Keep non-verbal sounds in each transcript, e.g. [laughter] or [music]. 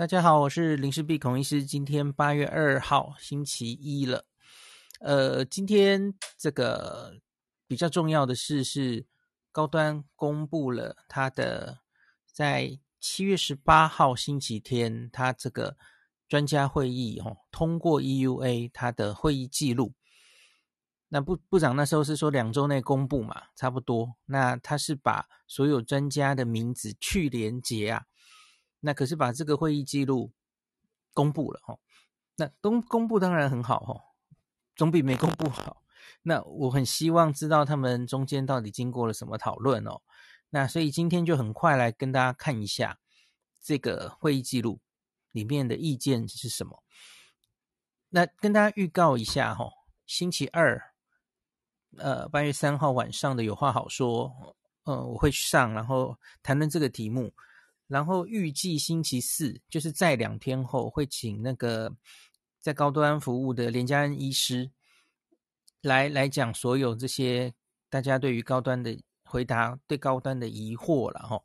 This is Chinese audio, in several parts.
大家好，我是林氏璧孔医师。今天八月二号，星期一了。呃，今天这个比较重要的事是，高端公布了他的在七月十八号星期天，他这个专家会议哦通过 EUA 他的会议记录。那部部长那时候是说两周内公布嘛，差不多。那他是把所有专家的名字去连结啊。那可是把这个会议记录公布了哈，那公公布当然很好哈，总比没公布好。那我很希望知道他们中间到底经过了什么讨论哦。那所以今天就很快来跟大家看一下这个会议记录里面的意见是什么。那跟大家预告一下哈，星期二，呃，八月三号晚上的有话好说，呃，我会去上，然后谈论这个题目。然后预计星期四，就是在两天后，会请那个在高端服务的连家恩医师来来讲所有这些大家对于高端的回答，对高端的疑惑了哈。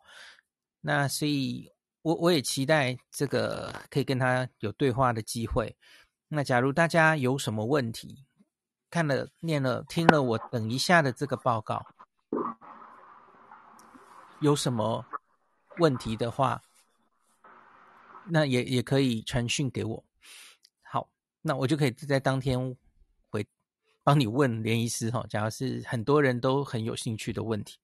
那所以我我也期待这个可以跟他有对话的机会。那假如大家有什么问题，看了、念了、听了我等一下的这个报告，有什么？问题的话，那也也可以传讯给我。好，那我就可以在当天回帮你问连医师哈。假如是很多人都很有兴趣的问题，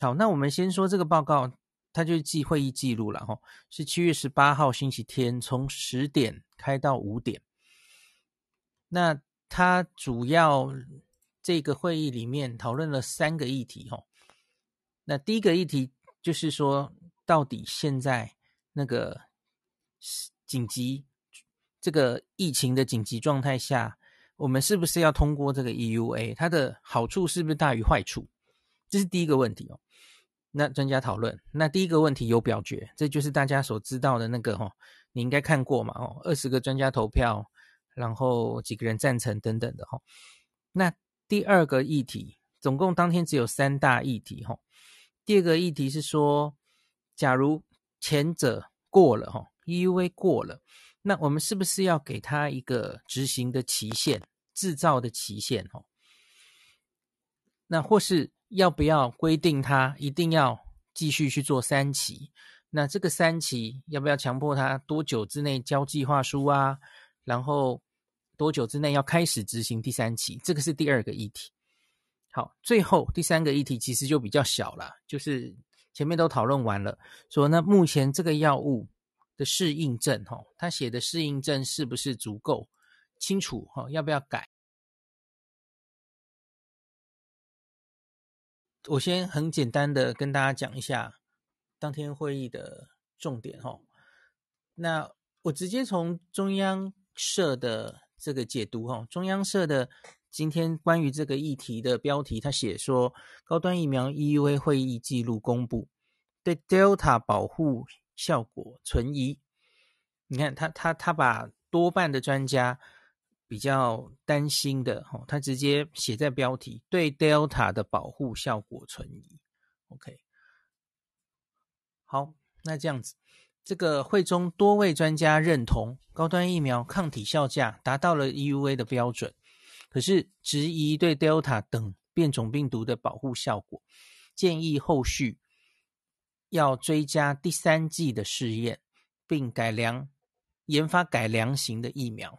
好，那我们先说这个报告，它就是记会议记录了哈，是七月十八号星期天，从十点开到五点。那它主要这个会议里面讨论了三个议题哈。那第一个议题。就是说，到底现在那个紧急这个疫情的紧急状态下，我们是不是要通过这个 EUA？它的好处是不是大于坏处？这是第一个问题哦。那专家讨论，那第一个问题有表决，这就是大家所知道的那个哦，你应该看过嘛哦，二十个专家投票，然后几个人赞成等等的哈。那第二个议题，总共当天只有三大议题哈。第二个议题是说，假如前者过了哈，EUA 过了，那我们是不是要给他一个执行的期限、制造的期限哈？那或是要不要规定他一定要继续去做三期？那这个三期要不要强迫他多久之内交计划书啊？然后多久之内要开始执行第三期？这个是第二个议题。好，最后第三个议题其实就比较小了，就是前面都讨论完了，说那目前这个药物的适应症，哈，他写的适应症是不是足够清楚？哈，要不要改？我先很简单的跟大家讲一下当天会议的重点，哈。那我直接从中央社的这个解读，哈，中央社的。今天关于这个议题的标题，他写说高端疫苗 EUA 会议记录公布，对 Delta 保护效果存疑。你看他他他把多半的专家比较担心的，哦，他直接写在标题，对 Delta 的保护效果存疑。OK，好，那这样子，这个会中多位专家认同高端疫苗抗体效价达到了 EUA 的标准。可是质疑对 Delta 等变种病毒的保护效果，建议后续要追加第三剂的试验，并改良研发改良型的疫苗。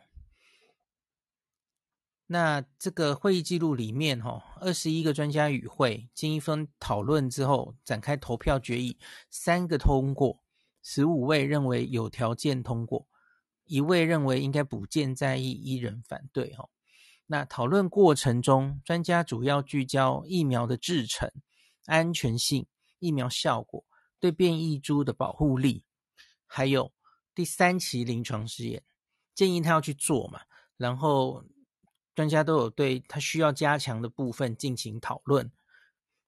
那这个会议记录里面，哈，二十一个专家与会经一番讨论之后，展开投票决议，三个通过，十五位认为有条件通过，一位认为应该补件在意，一人反对，哈。那讨论过程中，专家主要聚焦疫苗的制程、安全性、疫苗效果、对变异株的保护力，还有第三期临床试验，建议他要去做嘛。然后专家都有对他需要加强的部分进行讨论。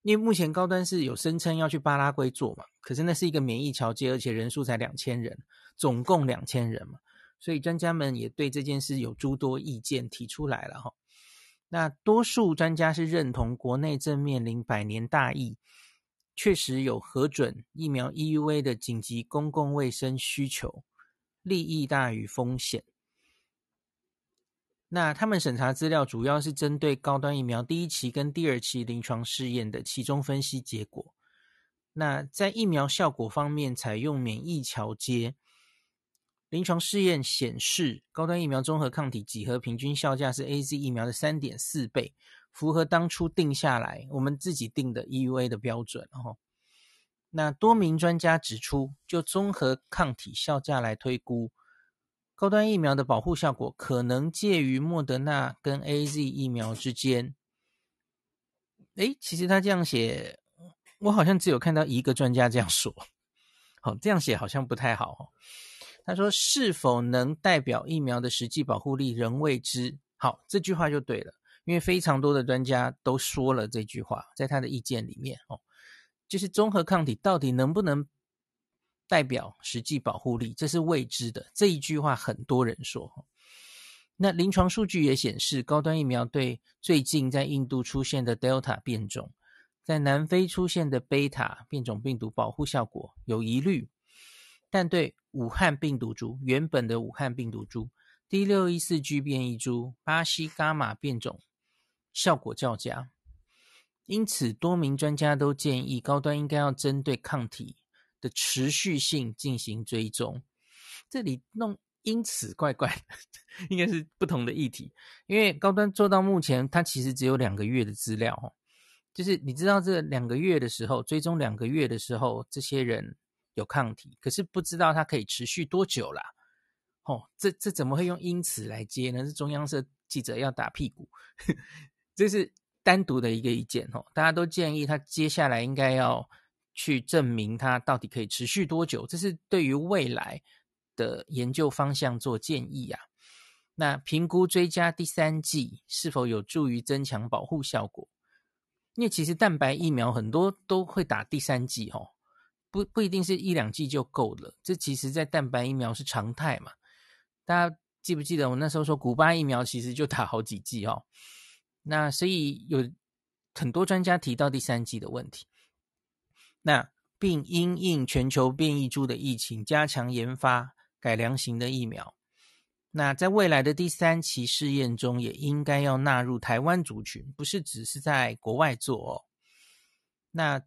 因为目前高端是有声称要去巴拉圭做嘛，可是那是一个免疫桥接，而且人数才两千人，总共两千人嘛。所以专家们也对这件事有诸多意见提出来了哈。那多数专家是认同国内正面临百年大疫，确实有核准疫苗 EUA 的紧急公共卫生需求，利益大于风险。那他们审查资料主要是针对高端疫苗第一期跟第二期临床试验的其中分析结果。那在疫苗效果方面，采用免疫桥接。临床试验显示，高端疫苗综合抗体几何平均效价是 AZ 疫苗的三点四倍，符合当初定下来我们自己定的 EUA 的标准。哦，那多名专家指出，就综合抗体效价来推估，高端疫苗的保护效果可能介于莫德纳跟 AZ 疫苗之间。诶，其实他这样写，我好像只有看到一个专家这样说。[laughs] 好，这样写好像不太好。他说：“是否能代表疫苗的实际保护力仍未知。”好，这句话就对了，因为非常多的专家都说了这句话，在他的意见里面哦，就是综合抗体到底能不能代表实际保护力，这是未知的。这一句话很多人说。那临床数据也显示，高端疫苗对最近在印度出现的 Delta 变种，在南非出现的贝塔变种病毒保护效果有疑虑，但对武汉病毒株，原本的武汉病毒株 D 六一四 G 变异株，巴西伽马变种效果较佳，因此多名专家都建议高端应该要针对抗体的持续性进行追踪。这里弄因此怪怪的，应该是不同的议题，因为高端做到目前，它其实只有两个月的资料哦，就是你知道这两个月的时候，追踪两个月的时候，这些人。有抗体，可是不知道它可以持续多久啦。哦，这这怎么会用因此来接呢？是中央社记者要打屁股，[laughs] 这是单独的一个意见哦。大家都建议他接下来应该要去证明它到底可以持续多久，这是对于未来的研究方向做建议啊。那评估追加第三剂是否有助于增强保护效果？因为其实蛋白疫苗很多都会打第三剂哦。不不一定是一两剂就够了，这其实在蛋白疫苗是常态嘛。大家记不记得我那时候说古巴疫苗其实就打好几剂哦？那所以有很多专家提到第三剂的问题。那并因应全球变异株的疫情，加强研发改良型的疫苗。那在未来的第三期试验中，也应该要纳入台湾族群，不是只是在国外做哦。那。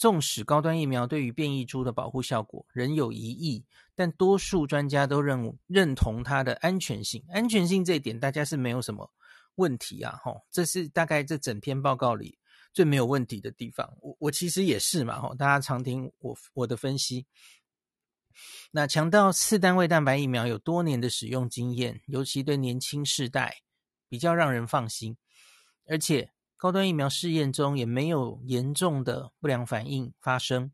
纵使高端疫苗对于变异株的保护效果仍有疑义，但多数专家都认认同它的安全性。安全性这一点，大家是没有什么问题啊！吼，这是大概这整篇报告里最没有问题的地方。我我其实也是嘛，吼，大家常听我我的分析。那强调次单位蛋白疫苗有多年的使用经验，尤其对年轻世代比较让人放心，而且。高端疫苗试验中也没有严重的不良反应发生，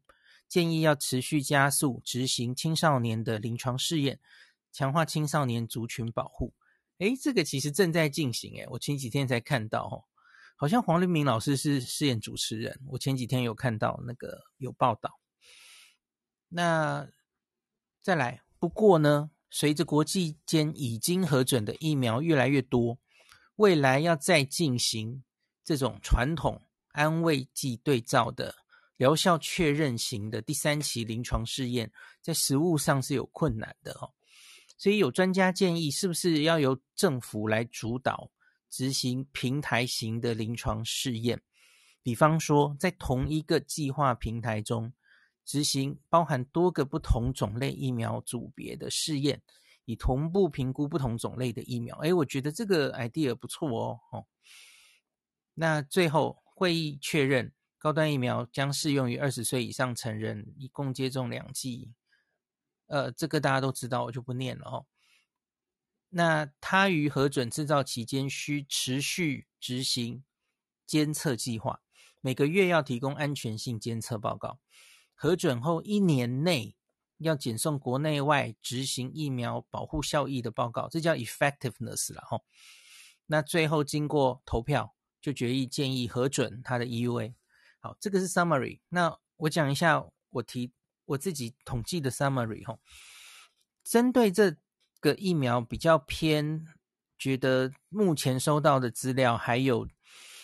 建议要持续加速执行青少年的临床试验，强化青少年族群保护。诶，这个其实正在进行诶，我前几天才看到哦，好像黄立明老师是试验主持人，我前几天有看到那个有报道。那再来，不过呢，随着国际间已经核准的疫苗越来越多，未来要再进行。这种传统安慰剂对照的疗效确认型的第三期临床试验，在实务上是有困难的哦。所以有专家建议，是不是要由政府来主导执行平台型的临床试验？比方说，在同一个计划平台中执行包含多个不同种类疫苗组别的试验，以同步评估不同种类的疫苗。诶，我觉得这个 idea 不错哦。哦那最后会议确认，高端疫苗将适用于二十岁以上成人，一共接种两剂。呃，这个大家都知道，我就不念了哦。那他于核准制造期间需持续执行监测计划，每个月要提供安全性监测报告。核准后一年内要检送国内外执行疫苗保护效益的报告，这叫 effectiveness 了哈。那最后经过投票。就决议建议核准它的 EUA。好，这个是 summary。那我讲一下我提我自己统计的 summary 哈。针对这个疫苗比较偏，觉得目前收到的资料还有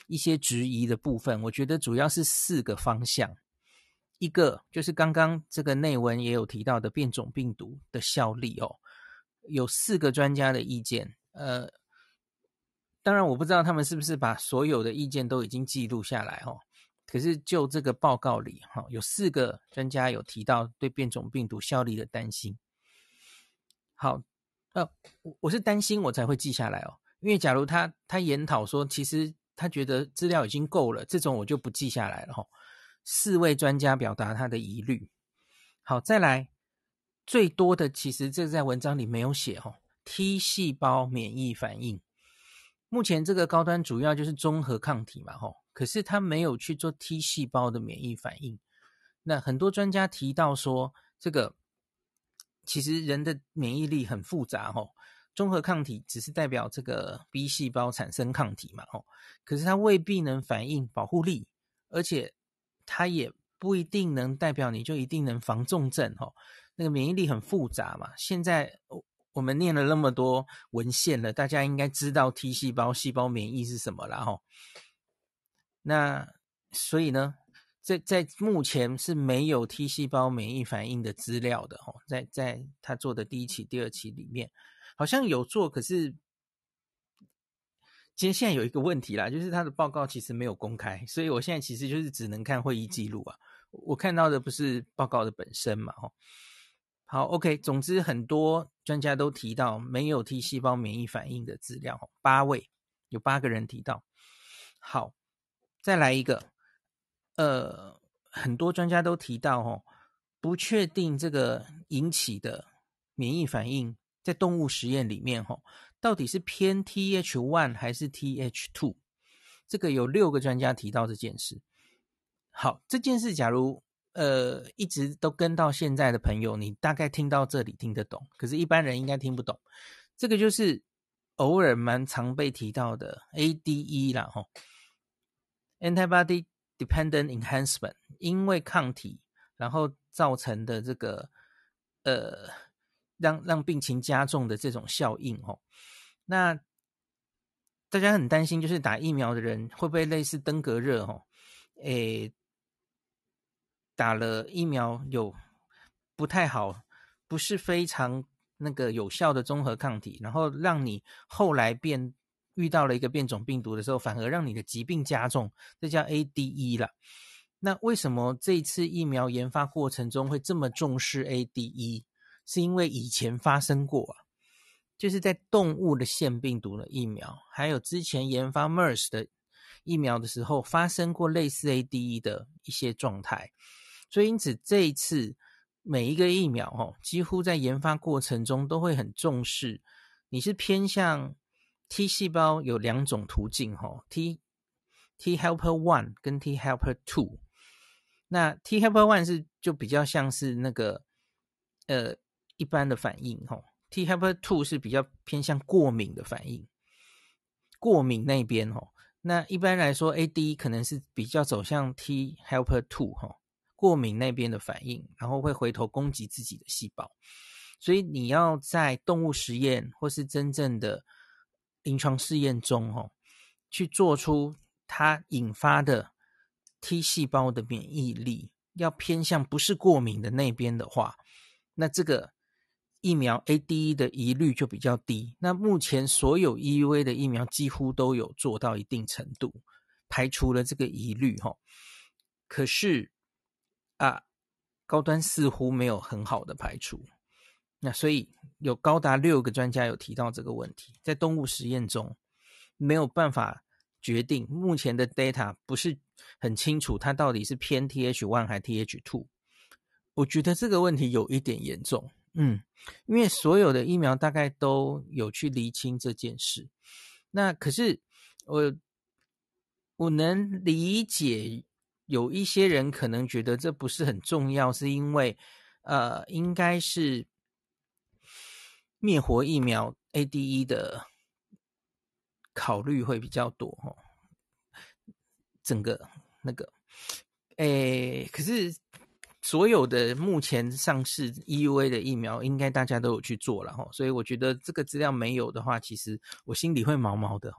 一些质疑的部分，我觉得主要是四个方向。一个就是刚刚这个内文也有提到的变种病毒的效力哦。有四个专家的意见，呃，当然我不知道他们是不是把所有的意见都已经记录下来哦。可是就这个报告里，哈，有四个专家有提到对变种病毒效力的担心。好，呃，我我是担心我才会记下来哦，因为假如他他研讨说，其实他觉得资料已经够了，这种我就不记下来了哈。四位专家表达他的疑虑。好，再来最多的，其实这在文章里没有写哈，T 细胞免疫反应。目前这个高端主要就是中和抗体嘛，吼。可是它没有去做 T 细胞的免疫反应。那很多专家提到说，这个其实人的免疫力很复杂哦。中和抗体只是代表这个 B 细胞产生抗体嘛，哦，可是它未必能反映保护力，而且它也不一定能代表你就一定能防重症哦。那个免疫力很复杂嘛。现在我们念了那么多文献了，大家应该知道 T 细胞细胞免疫是什么了哦。那所以呢，在在目前是没有 T 细胞免疫反应的资料的哦，在在他做的第一期、第二期里面，好像有做，可是其实现在有一个问题啦，就是他的报告其实没有公开，所以我现在其实就是只能看会议记录啊，我看到的不是报告的本身嘛，哦，好，OK，总之很多专家都提到没有 T 细胞免疫反应的资料，八位有八个人提到，好。再来一个，呃，很多专家都提到哦，不确定这个引起的免疫反应在动物实验里面哦，到底是偏 TH1 还是 TH2？这个有六个专家提到这件事。好，这件事假如呃一直都跟到现在的朋友，你大概听到这里听得懂，可是一般人应该听不懂。这个就是偶尔蛮常被提到的 ADE 啦，吼。Antibody dependent enhancement，因为抗体然后造成的这个呃，让让病情加重的这种效应吼，那大家很担心，就是打疫苗的人会不会类似登革热吼？诶，打了疫苗有不太好，不是非常那个有效的中和抗体，然后让你后来变。遇到了一个变种病毒的时候，反而让你的疾病加重，这叫 ADE 了。那为什么这次疫苗研发过程中会这么重视 ADE？是因为以前发生过啊，就是在动物的腺病毒的疫苗，还有之前研发 MERS 的疫苗的时候，发生过类似 ADE 的一些状态。所以因此这一次每一个疫苗哦，几乎在研发过程中都会很重视，你是偏向。T 细胞有两种途径，哈，T T helper one 跟 T helper two。那 T helper one 是就比较像是那个呃一般的反应，哈，T helper two 是比较偏向过敏的反应，过敏那边，哦。那一般来说，AD 可能是比较走向 T helper two，哈，过敏那边的反应，然后会回头攻击自己的细胞。所以你要在动物实验或是真正的临床试验中，哦，去做出它引发的 T 细胞的免疫力要偏向不是过敏的那边的话，那这个疫苗 ADE 的疑虑就比较低。那目前所有 EUA 的疫苗几乎都有做到一定程度，排除了这个疑虑，哈。可是啊，高端似乎没有很好的排除。那所以有高达六个专家有提到这个问题，在动物实验中没有办法决定，目前的 data 不是很清楚，它到底是偏 TH one 还 TH two。我觉得这个问题有一点严重，嗯，因为所有的疫苗大概都有去厘清这件事。那可是我我能理解，有一些人可能觉得这不是很重要，是因为呃，应该是。灭活疫苗 ADE 的考虑会比较多哦，整个那个，诶，可是所有的目前上市 EUA 的疫苗，应该大家都有去做了哈，所以我觉得这个资料没有的话，其实我心里会毛毛的。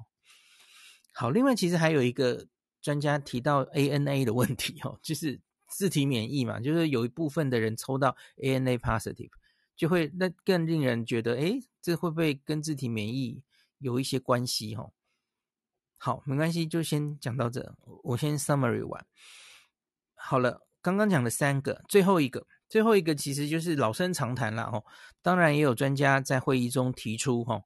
好，另外其实还有一个专家提到 ANA 的问题哦，就是自体免疫嘛，就是有一部分的人抽到 ANA positive。就会那更令人觉得，诶，这会不会跟自体免疫有一些关系？哈，好，没关系，就先讲到这，我先 summary 完。好了，刚刚讲了三个，最后一个，最后一个其实就是老生常谈了，哦，当然也有专家在会议中提出，哈，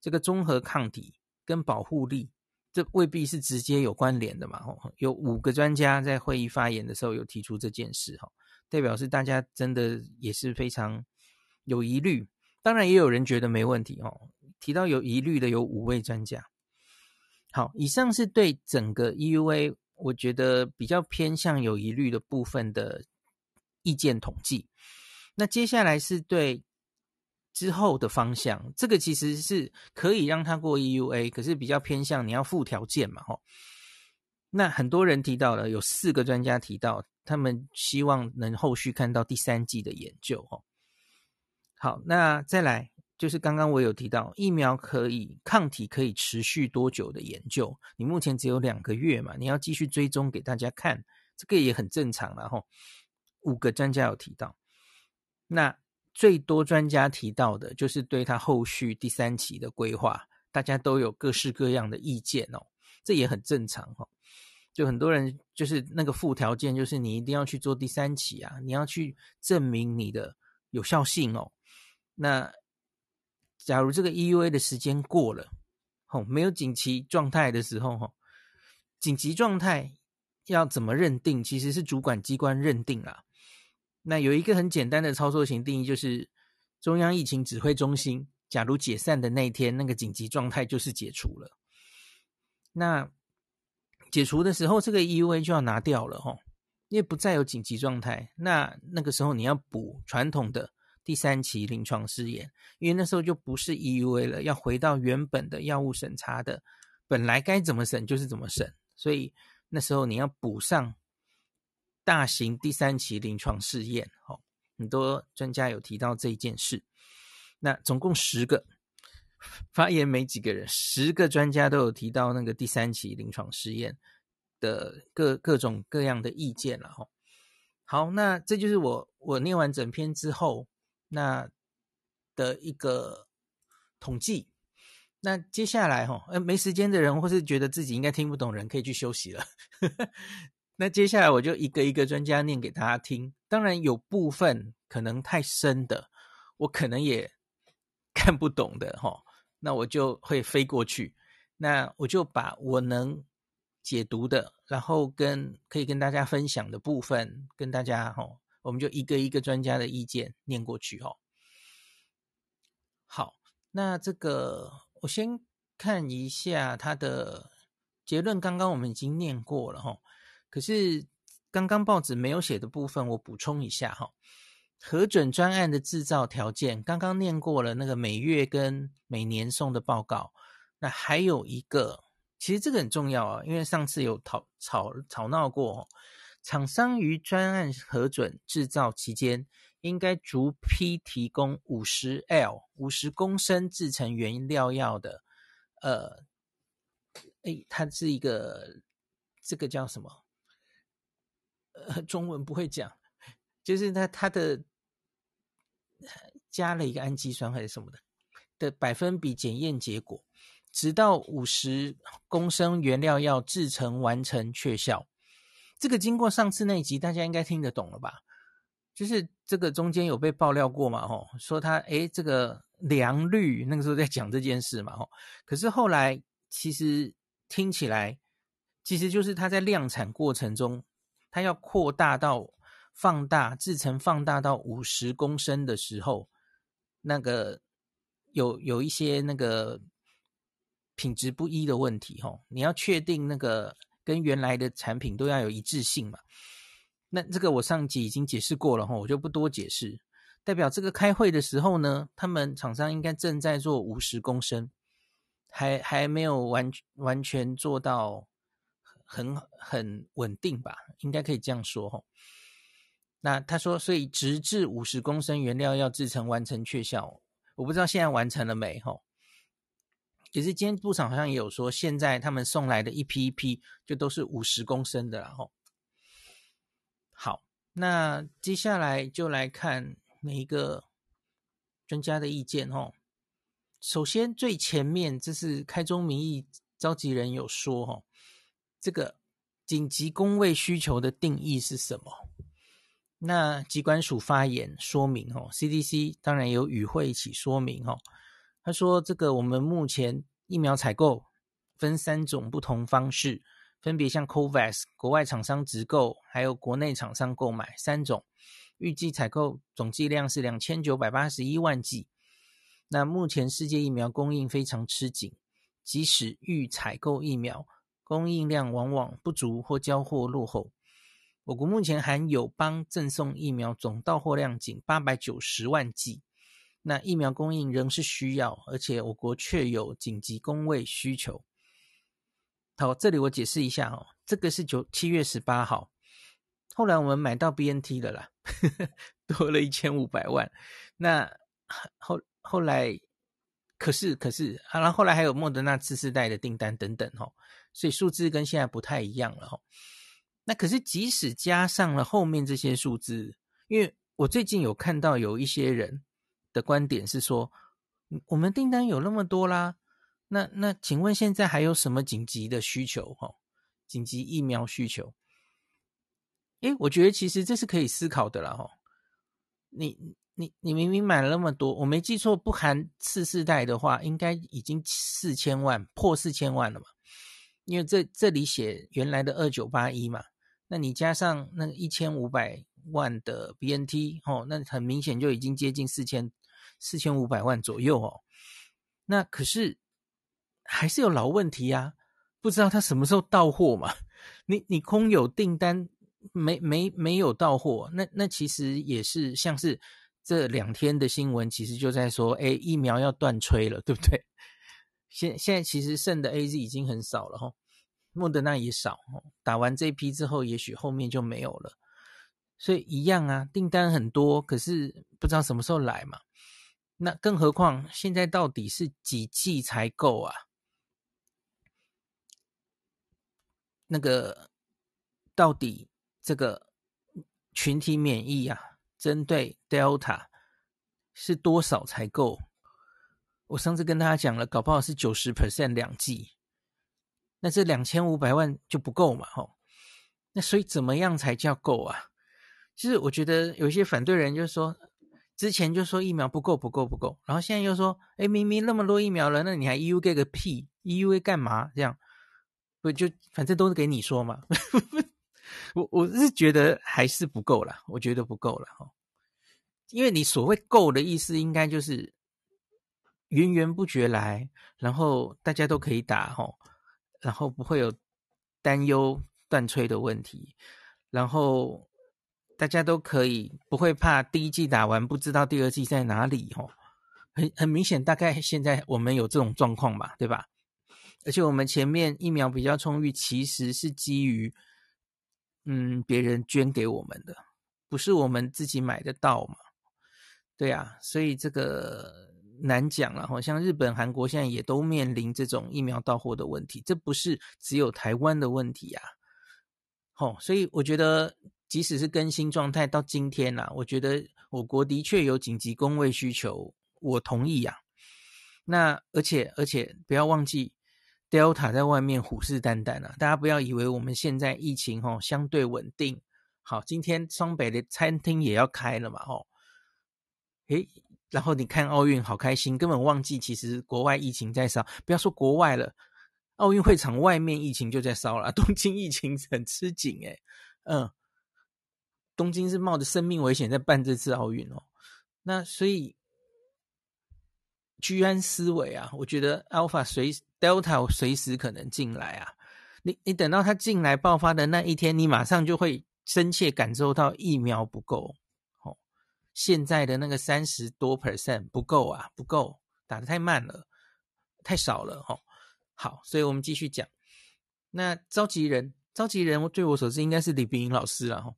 这个综合抗体跟保护力。这未必是直接有关联的嘛？吼，有五个专家在会议发言的时候有提出这件事，哈，代表是大家真的也是非常有疑虑。当然，也有人觉得没问题，哦。提到有疑虑的有五位专家。好，以上是对整个 EUA 我觉得比较偏向有疑虑的部分的意见统计。那接下来是对。之后的方向，这个其实是可以让他过 EUA，可是比较偏向你要附条件嘛，吼。那很多人提到了，有四个专家提到，他们希望能后续看到第三季的研究，吼。好，那再来就是刚刚我有提到，疫苗可以抗体可以持续多久的研究，你目前只有两个月嘛，你要继续追踪给大家看，这个也很正常了，吼。五个专家有提到，那。最多专家提到的就是对他后续第三期的规划，大家都有各式各样的意见哦，这也很正常哦。就很多人就是那个附条件，就是你一定要去做第三期啊，你要去证明你的有效性哦。那假如这个 EUA 的时间过了，哦，没有紧急状态的时候，哈，紧急状态要怎么认定？其实是主管机关认定啦。那有一个很简单的操作型定义，就是中央疫情指挥中心，假如解散的那一天，那个紧急状态就是解除了。那解除的时候，这个 EUA 就要拿掉了齁，因为不再有紧急状态。那那个时候你要补传统的第三期临床试验，因为那时候就不是 EUA 了，要回到原本的药物审查的，本来该怎么审就是怎么审，所以那时候你要补上。大型第三期临床试验，哦，很多专家有提到这一件事。那总共十个发言没几个人，十个专家都有提到那个第三期临床试验的各各种各样的意见了，哈。好，那这就是我我念完整篇之后那的一个统计。那接下来，哈，呃，没时间的人或是觉得自己应该听不懂人，可以去休息了。那接下来我就一个一个专家念给大家听，当然有部分可能太深的，我可能也 [laughs] 看不懂的齁，那我就会飞过去，那我就把我能解读的，然后跟可以跟大家分享的部分，跟大家齁，我们就一个一个专家的意见念过去齁。好，那这个我先看一下他的结论，刚刚我们已经念过了齁。可是刚刚报纸没有写的部分，我补充一下哈。核准专案的制造条件，刚刚念过了那个每月跟每年送的报告。那还有一个，其实这个很重要啊，因为上次有讨吵吵闹过，厂商于专案核准制造期间，应该逐批提供五十 L 五十公升制成原料药的，呃，诶，它是一个这个叫什么？呃，中文不会讲，就是它它的加了一个氨基酸还是什么的的百分比检验结果，直到五十公升原料药制成完成确效。这个经过上次那一集，大家应该听得懂了吧？就是这个中间有被爆料过嘛，吼，说他诶这个良率那个时候在讲这件事嘛，吼，可是后来其实听起来，其实就是它在量产过程中。它要扩大到放大制成，放大到五十公升的时候，那个有有一些那个品质不一的问题吼，你要确定那个跟原来的产品都要有一致性嘛。那这个我上集已经解释过了吼，我就不多解释。代表这个开会的时候呢，他们厂商应该正在做五十公升，还还没有完完全做到。很很稳定吧，应该可以这样说吼。那他说，所以直至五十公升原料要制成完成确效，我不知道现在完成了没吼。其实今天部长好像也有说，现在他们送来的一批一批就都是五十公升的了吼。好，那接下来就来看每一个专家的意见哦。首先最前面这是开宗明义，召集人有说哦，这个紧急工位需求的定义是什么？那机关署发言说明哦，CDC 当然有与会一起说明哦。他说这个我们目前疫苗采购分三种不同方式，分别像 COVAX 国外厂商直购，还有国内厂商购买三种，预计采购总计量是两千九百八十一万剂。那目前世界疫苗供应非常吃紧，即使预采购疫苗，供应量往往不足或交货落后。我国目前含友邦赠送疫苗总到货量仅八百九十万剂，那疫苗供应仍是需要，而且我国确有紧急公卫需求。好，这里我解释一下哦，这个是九七月十八号，后来我们买到 BNT 的啦，[laughs] 多了一千五百万，那后。后来，可是可是，然后后来还有莫德纳次世代的订单等等哦，所以数字跟现在不太一样了哦。那可是即使加上了后面这些数字，因为我最近有看到有一些人的观点是说，我们订单有那么多啦，那那请问现在还有什么紧急的需求？哈，紧急疫苗需求？诶，我觉得其实这是可以思考的啦，哈，你。你你明明买了那么多，我没记错，不含次世代的话，应该已经四千万破四千万了嘛？因为这这里写原来的二九八一嘛，那你加上那一千五百万的 BNT 哦，那很明显就已经接近四千四千五百万左右哦。那可是还是有老问题啊，不知道他什么时候到货嘛？你你空有订单没没没有到货，那那其实也是像是。这两天的新闻其实就在说，哎，疫苗要断炊了，对不对？现现在其实剩的 AZ 已经很少了哈，莫德纳也少，打完这一批之后，也许后面就没有了。所以一样啊，订单很多，可是不知道什么时候来嘛。那更何况现在到底是几剂才够啊？那个到底这个群体免疫啊？针对 Delta 是多少才够？我上次跟大家讲了，搞不好是九十 percent 两剂，那这两千五百万就不够嘛？吼，那所以怎么样才叫够啊？其实我觉得有些反对人就说，之前就说疫苗不够不够不够，然后现在又说，哎，明明那么多疫苗了，那你还 EU 给个屁，EU 干嘛？这样不就反正都是给你说嘛？[laughs] 我我是觉得还是不够啦，我觉得不够了哈，因为你所谓够的意思，应该就是源源不绝来，然后大家都可以打哈，然后不会有担忧断炊的问题，然后大家都可以不会怕第一剂打完不知道第二剂在哪里哈，很很明显，大概现在我们有这种状况吧，对吧？而且我们前面疫苗比较充裕，其实是基于。嗯，别人捐给我们的，不是我们自己买得到嘛？对啊，所以这个难讲了。好像日本、韩国现在也都面临这种疫苗到货的问题，这不是只有台湾的问题啊。好，所以我觉得，即使是更新状态到今天呐，我觉得我国的确有紧急工位需求，我同意呀。那而且而且不要忘记。Delta 在外面虎视眈眈啊！大家不要以为我们现在疫情吼相对稳定。好，今天双北的餐厅也要开了嘛吼。诶，然后你看奥运好开心，根本忘记其实国外疫情在烧。不要说国外了，奥运会场外面疫情就在烧了。[laughs] 东京疫情很吃紧诶，嗯，东京是冒着生命危险在办这次奥运哦。那所以。居安思危啊！我觉得 Alpha 随 Delta 随时可能进来啊。你你等到它进来爆发的那一天，你马上就会深切感受到疫苗不够。现在的那个三十多 percent 不够啊，不够，打得太慢了，太少了。哦，好，所以我们继续讲。那召集人，召集人，据我所知应该是李秉颖老师了。哈，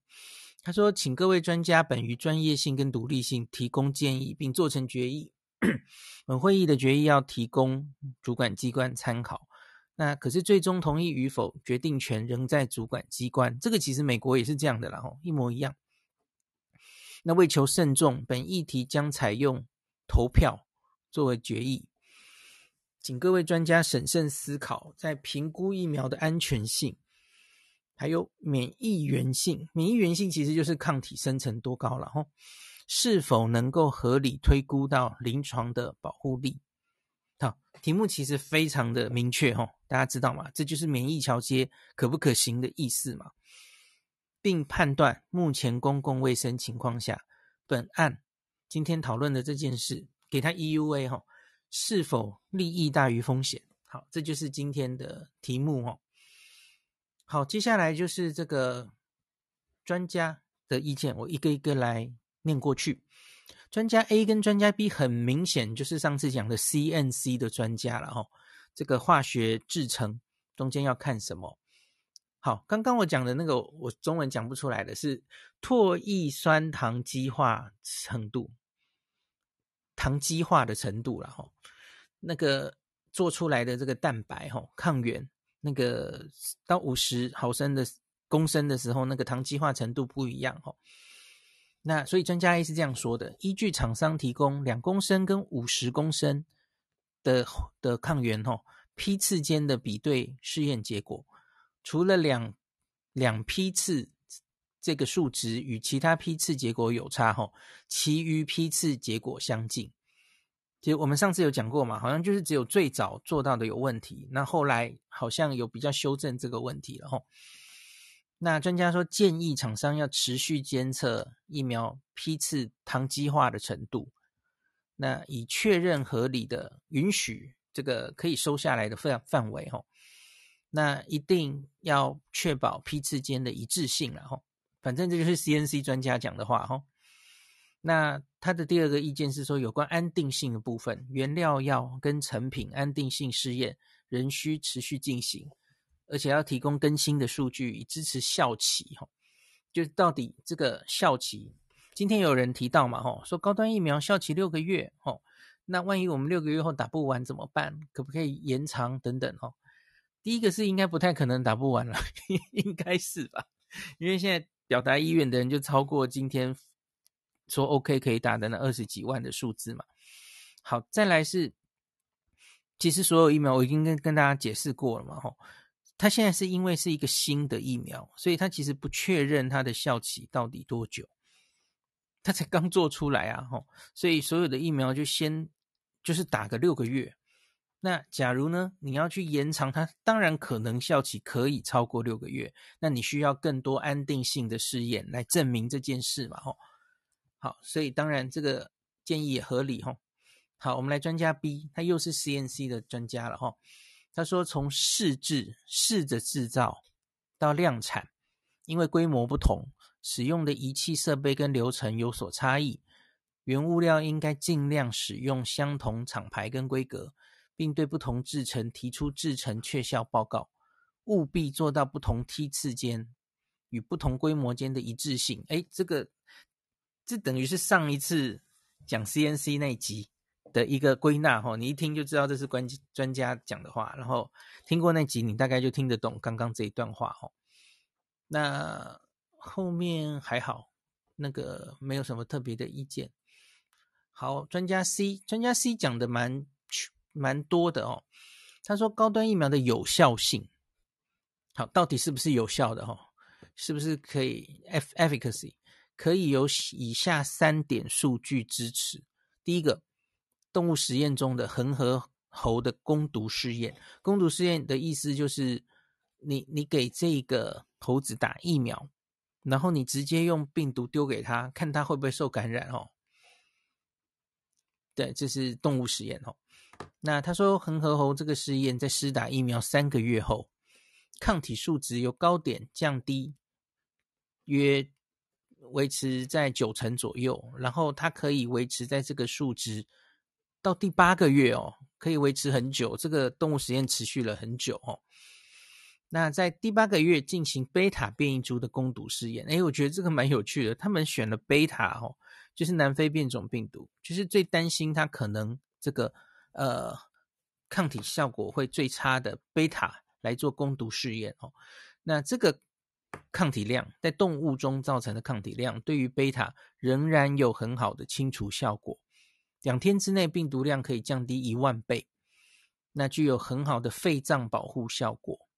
他说，请各位专家本于专业性跟独立性提供建议，并做成决议。本会议的决议要提供主管机关参考，那可是最终同意与否，决定权仍在主管机关。这个其实美国也是这样的啦，吼，一模一样。那为求慎重，本议题将采用投票作为决议。请各位专家审慎思考，在评估疫苗的安全性，还有免疫原性。免疫原性其实就是抗体生成多高了吼，是否能够合理推估到临床的保护力？好，题目其实非常的明确吼，大家知道吗？这就是免疫桥接可不可行的意思嘛，并判断目前公共卫生情况下，本案今天讨论的这件事，给他 EUA 吼。是否利益大于风险？好，这就是今天的题目哦。好，接下来就是这个专家的意见，我一个一个来念过去。专家 A 跟专家 B 很明显就是上次讲的 CNC 的专家了哈。这个化学制程中间要看什么？好，刚刚我讲的那个我中文讲不出来的是唾液酸糖基化程度。糖基化的程度了哈，那个做出来的这个蛋白哈抗原，那个到五十毫升的公升的时候，那个糖基化程度不一样哈。那所以专家 A 是这样说的：依据厂商提供两公升跟五十公升的的抗原哈批次间的比对试验结果，除了两两批次。这个数值与其他批次结果有差吼，其余批次结果相近。其实我们上次有讲过嘛，好像就是只有最早做到的有问题，那后来好像有比较修正这个问题了吼。那专家说建议厂商要持续监测疫苗批次糖基化的程度，那以确认合理的允许这个可以收下来的范范围吼。那一定要确保批次间的一致性了哈。反正这就是 CNC 专家讲的话哈。那他的第二个意见是说，有关安定性的部分，原料药跟成品安定性试验仍需持续进行，而且要提供更新的数据以支持效期哈。就到底这个效期，今天有人提到嘛哈，说高端疫苗效期六个月哈，那万一我们六个月后打不完怎么办？可不可以延长等等哈？第一个是应该不太可能打不完了，[laughs] 应该是吧？因为现在。表达意愿的人就超过今天说 OK 可以打的那二十几万的数字嘛。好，再来是，其实所有疫苗我已经跟跟大家解释过了嘛，吼，它现在是因为是一个新的疫苗，所以它其实不确认它的效期到底多久，它才刚做出来啊，吼，所以所有的疫苗就先就是打个六个月。那假如呢，你要去延长它，当然可能效期可以超过六个月。那你需要更多安定性的试验来证明这件事嘛？吼，好，所以当然这个建议也合理吼。好，我们来专家 B，他又是 CNC 的专家了吼。他说，从试制、试着制造到量产，因为规模不同，使用的仪器设备跟流程有所差异，原物料应该尽量使用相同厂牌跟规格。并对不同制程提出制程确效报告，务必做到不同梯次间与不同规模间的一致性。哎，这个这等于是上一次讲 CNC 那集的一个归纳哈，你一听就知道这是专专家讲的话，然后听过那集，你大概就听得懂刚刚这一段话哈。那后面还好，那个没有什么特别的意见。好，专家 C，专家 C 讲的蛮。蛮多的哦，他说高端疫苗的有效性，好，到底是不是有效的哈？是不是可以 efficacy 可以有以下三点数据支持？第一个，动物实验中的恒河猴的攻毒试验，攻毒试验的意思就是你你给这个猴子打疫苗，然后你直接用病毒丢给他，看他会不会受感染哦。对，这是动物实验哦。那他说，恒河猴这个试验在施打疫苗三个月后，抗体数值由高点降低，约维持在九成左右，然后它可以维持在这个数值到第八个月哦，可以维持很久。这个动物实验持续了很久哦。那在第八个月进行贝塔变异株的攻毒试验，诶，我觉得这个蛮有趣的。他们选了贝塔哦，就是南非变种病毒，就是最担心它可能这个。呃，抗体效果会最差的贝塔来做攻毒试验哦。那这个抗体量在动物中造成的抗体量，对于贝塔仍然有很好的清除效果。两天之内病毒量可以降低一万倍，那具有很好的肺脏保护效果。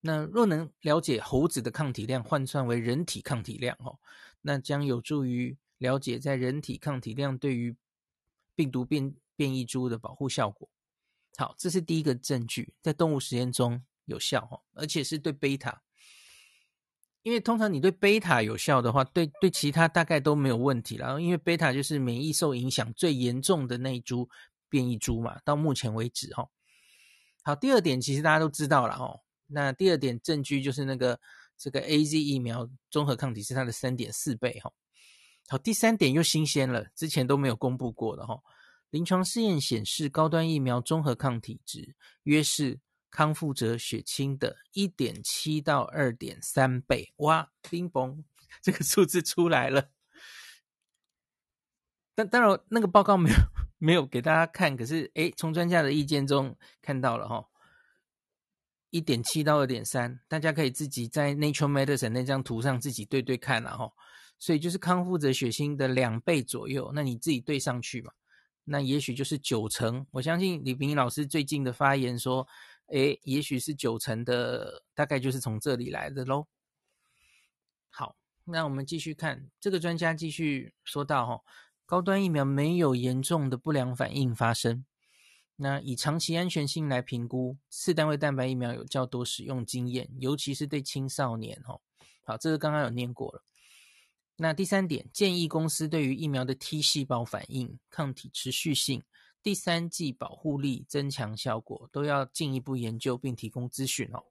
那若能了解猴子的抗体量换算为人体抗体量哦，那将有助于了解在人体抗体量对于病毒变变异株的保护效果。好，这是第一个证据，在动物实验中有效哦，而且是对贝塔。因为通常你对贝塔有效的话，对对其他大概都没有问题了。因为贝塔就是免疫受影响最严重的那一株变异株嘛，到目前为止哈。好，第二点其实大家都知道了哦。那第二点证据就是那个这个 AZ 疫苗综合抗体是它的三点四倍哈。好，第三点又新鲜了，之前都没有公布过的哈。临床试验显示，高端疫苗综合抗体值约是。康复者血清的一点七到二点三倍，哇，冰崩，[laughs] 这个数字出来了。但当然，那个报告没有 [laughs] 没有给大家看，可是，诶，从专家的意见中看到了哈，一点七到二点三，大家可以自己在 Nature Medicine 那张图上自己对对看了哈。所以就是康复者血清的两倍左右，那你自己对上去嘛，那也许就是九成。我相信李秉颖老师最近的发言说。诶，也许是九成的，大概就是从这里来的喽。好，那我们继续看这个专家继续说到哈，高端疫苗没有严重的不良反应发生。那以长期安全性来评估，次单位蛋白疫苗有较多使用经验，尤其是对青少年哦。好，这个刚刚有念过了。那第三点，建议公司对于疫苗的 T 细胞反应、抗体持续性。第三剂保护力增强效果都要进一步研究并提供资讯哦。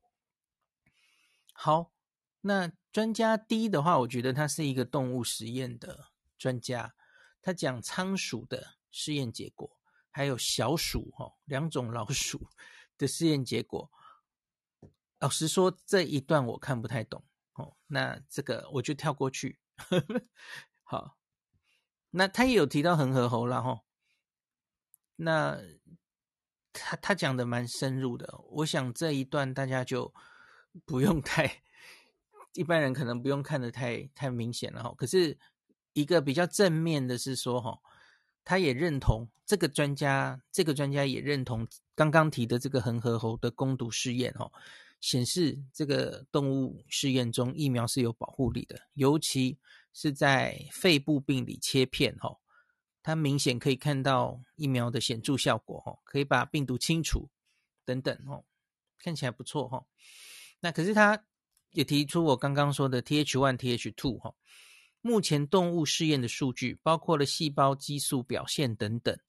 好，那专家 D 的话，我觉得他是一个动物实验的专家，他讲仓鼠的试验结果，还有小鼠哈两种老鼠 [laughs] 的试验结果。老实说，这一段我看不太懂哦。那这个我就跳过去。[laughs] 好，那他也有提到恒河猴了哈。那他他讲的蛮深入的，我想这一段大家就不用太，一般人可能不用看得太太明显了哈。可是一个比较正面的是说哈，他也认同这个专家，这个专家也认同刚刚提的这个恒河猴的攻读试验哈，显示这个动物试验中疫苗是有保护力的，尤其是在肺部病理切片哈。它明显可以看到疫苗的显著效果，哈，可以把病毒清除，等等，哦，看起来不错，哈。那可是他也提出我刚刚说的 T H one T H two，哈，目前动物试验的数据包括了细胞激素表现等等，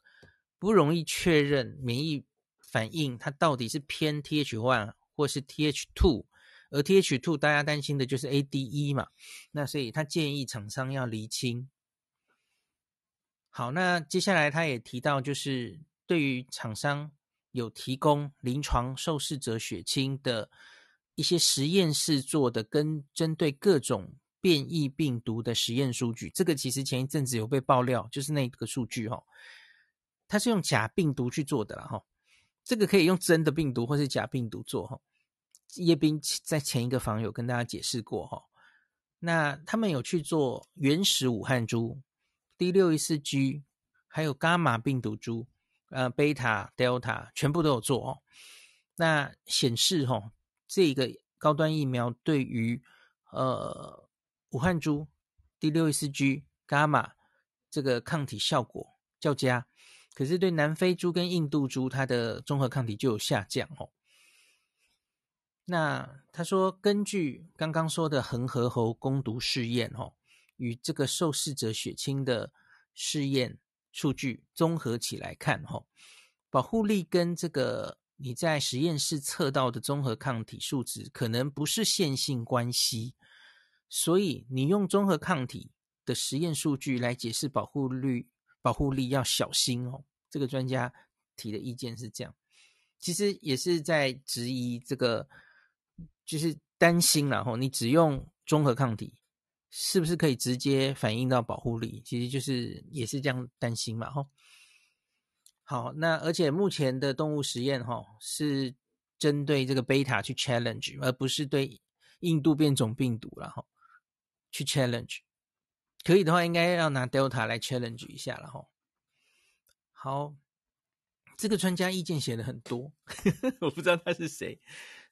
不容易确认免疫反应它到底是偏 T H one 或是 TH two，而 TH two 大家担心的就是 ADE 嘛，那所以他建议厂商要厘清。好，那接下来他也提到，就是对于厂商有提供临床受试者血清的一些实验室做的跟针对各种变异病毒的实验数据，这个其实前一阵子有被爆料，就是那个数据哈，它是用假病毒去做的啦哈，这个可以用真的病毒或是假病毒做哈。叶斌在前一个房有跟大家解释过哈，那他们有去做原始武汉株。D 六一四 G，还有伽马病毒株，呃，贝塔、德尔塔，全部都有做哦。那显示哈、哦，这个高端疫苗对于呃武汉株 D 六一四 G、伽马这个抗体效果较佳，可是对南非猪跟印度猪，它的综合抗体就有下降哦。那他说，根据刚刚说的恒河猴攻毒试验哦。与这个受试者血清的试验数据综合起来看，哦，保护力跟这个你在实验室测到的综合抗体数值可能不是线性关系，所以你用综合抗体的实验数据来解释保护率、保护力要小心哦。这个专家提的意见是这样，其实也是在质疑这个，就是担心然后你只用综合抗体。是不是可以直接反映到保护力？其实就是也是这样担心嘛，吼。好，那而且目前的动物实验，哈，是针对这个贝塔去 challenge，而不是对印度变种病毒了，哈，去 challenge。可以的话，应该要拿 Delta 来 challenge 一下了，哈。好，这个专家意见写的很多，[laughs] 我不知道他是谁。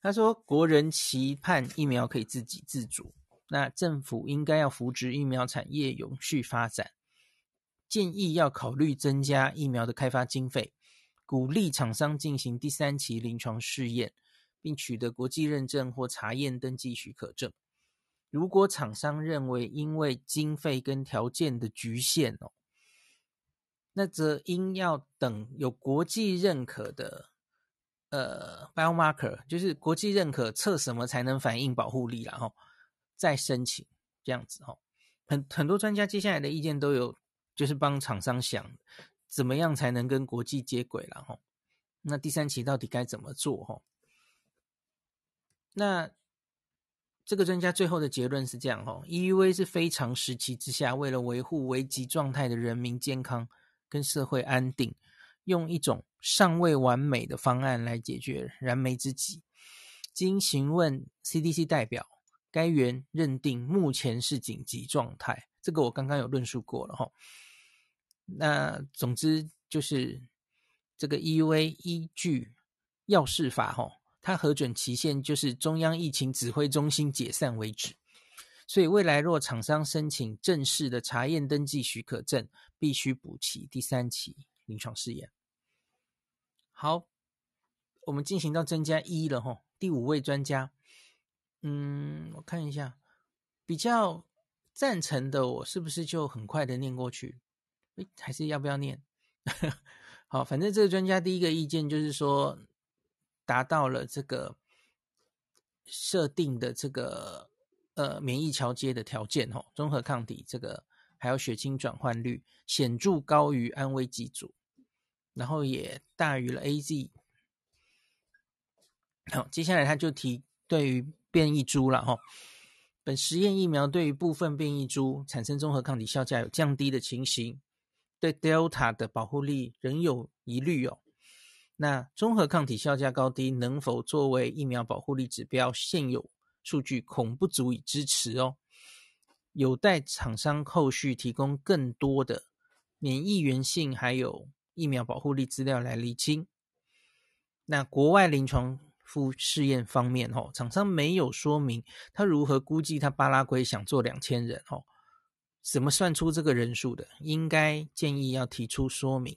他说，国人期盼疫苗可以自给自足，那政府应该要扶植疫苗产业永续发展，建议要考虑增加疫苗的开发经费，鼓励厂商进行第三期临床试验，并取得国际认证或查验登记许可证。如果厂商认为因为经费跟条件的局限哦，那则应要等有国际认可的。呃，biomarker 就是国际认可测什么才能反映保护力，然后再申请这样子哈。很很多专家接下来的意见都有，就是帮厂商想怎么样才能跟国际接轨了哈。那第三期到底该怎么做哈？那这个专家最后的结论是这样哈：EUA 是非常时期之下，为了维护危急状态的人民健康跟社会安定。用一种尚未完美的方案来解决燃眉之急。经询问 CDC 代表，该员认定目前是紧急状态。这个我刚刚有论述过了哈。那总之就是这个 EUA 依据药事法哈，它核准期限就是中央疫情指挥中心解散为止。所以未来若厂商申请正式的查验登记许可证，必须补齐第三期。临床试验，好，我们进行到增加一了吼，第五位专家，嗯，我看一下，比较赞成的，我是不是就很快的念过去？诶，还是要不要念？[laughs] 好，反正这个专家第一个意见就是说，达到了这个设定的这个呃免疫桥接的条件哈，中和抗体这个还有血清转换率显著高于安慰剂组。然后也大于了 AZ。好，接下来他就提对于变异株了哈。本实验疫苗对于部分变异株产生中和抗体效价有降低的情形，对 Delta 的保护力仍有疑虑哦。那中和抗体效价高低能否作为疫苗保护力指标？现有数据恐不足以支持哦，有待厂商后续提供更多的免疫原性还有。疫苗保护力资料来厘清。那国外临床副试验方面，吼，厂商没有说明他如何估计他巴拉圭想做两千人，吼，怎么算出这个人数的？应该建议要提出说明。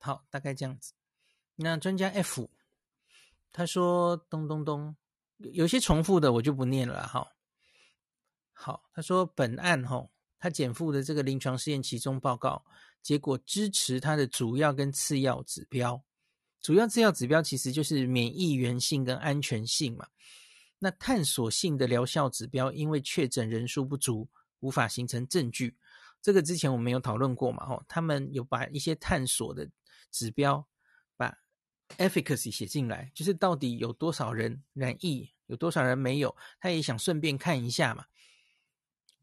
好，大概这样子。那专家 F 他说：“咚咚咚，有些重复的我就不念了，哈。好，他说本案，吼，他减负的这个临床试验其中报告。”结果支持它的主要跟次要指标，主要次要指标其实就是免疫原性跟安全性嘛。那探索性的疗效指标，因为确诊人数不足，无法形成证据。这个之前我们有讨论过嘛？哦，他们有把一些探索的指标，把 efficacy 写进来，就是到底有多少人染疫，有多少人没有，他也想顺便看一下嘛。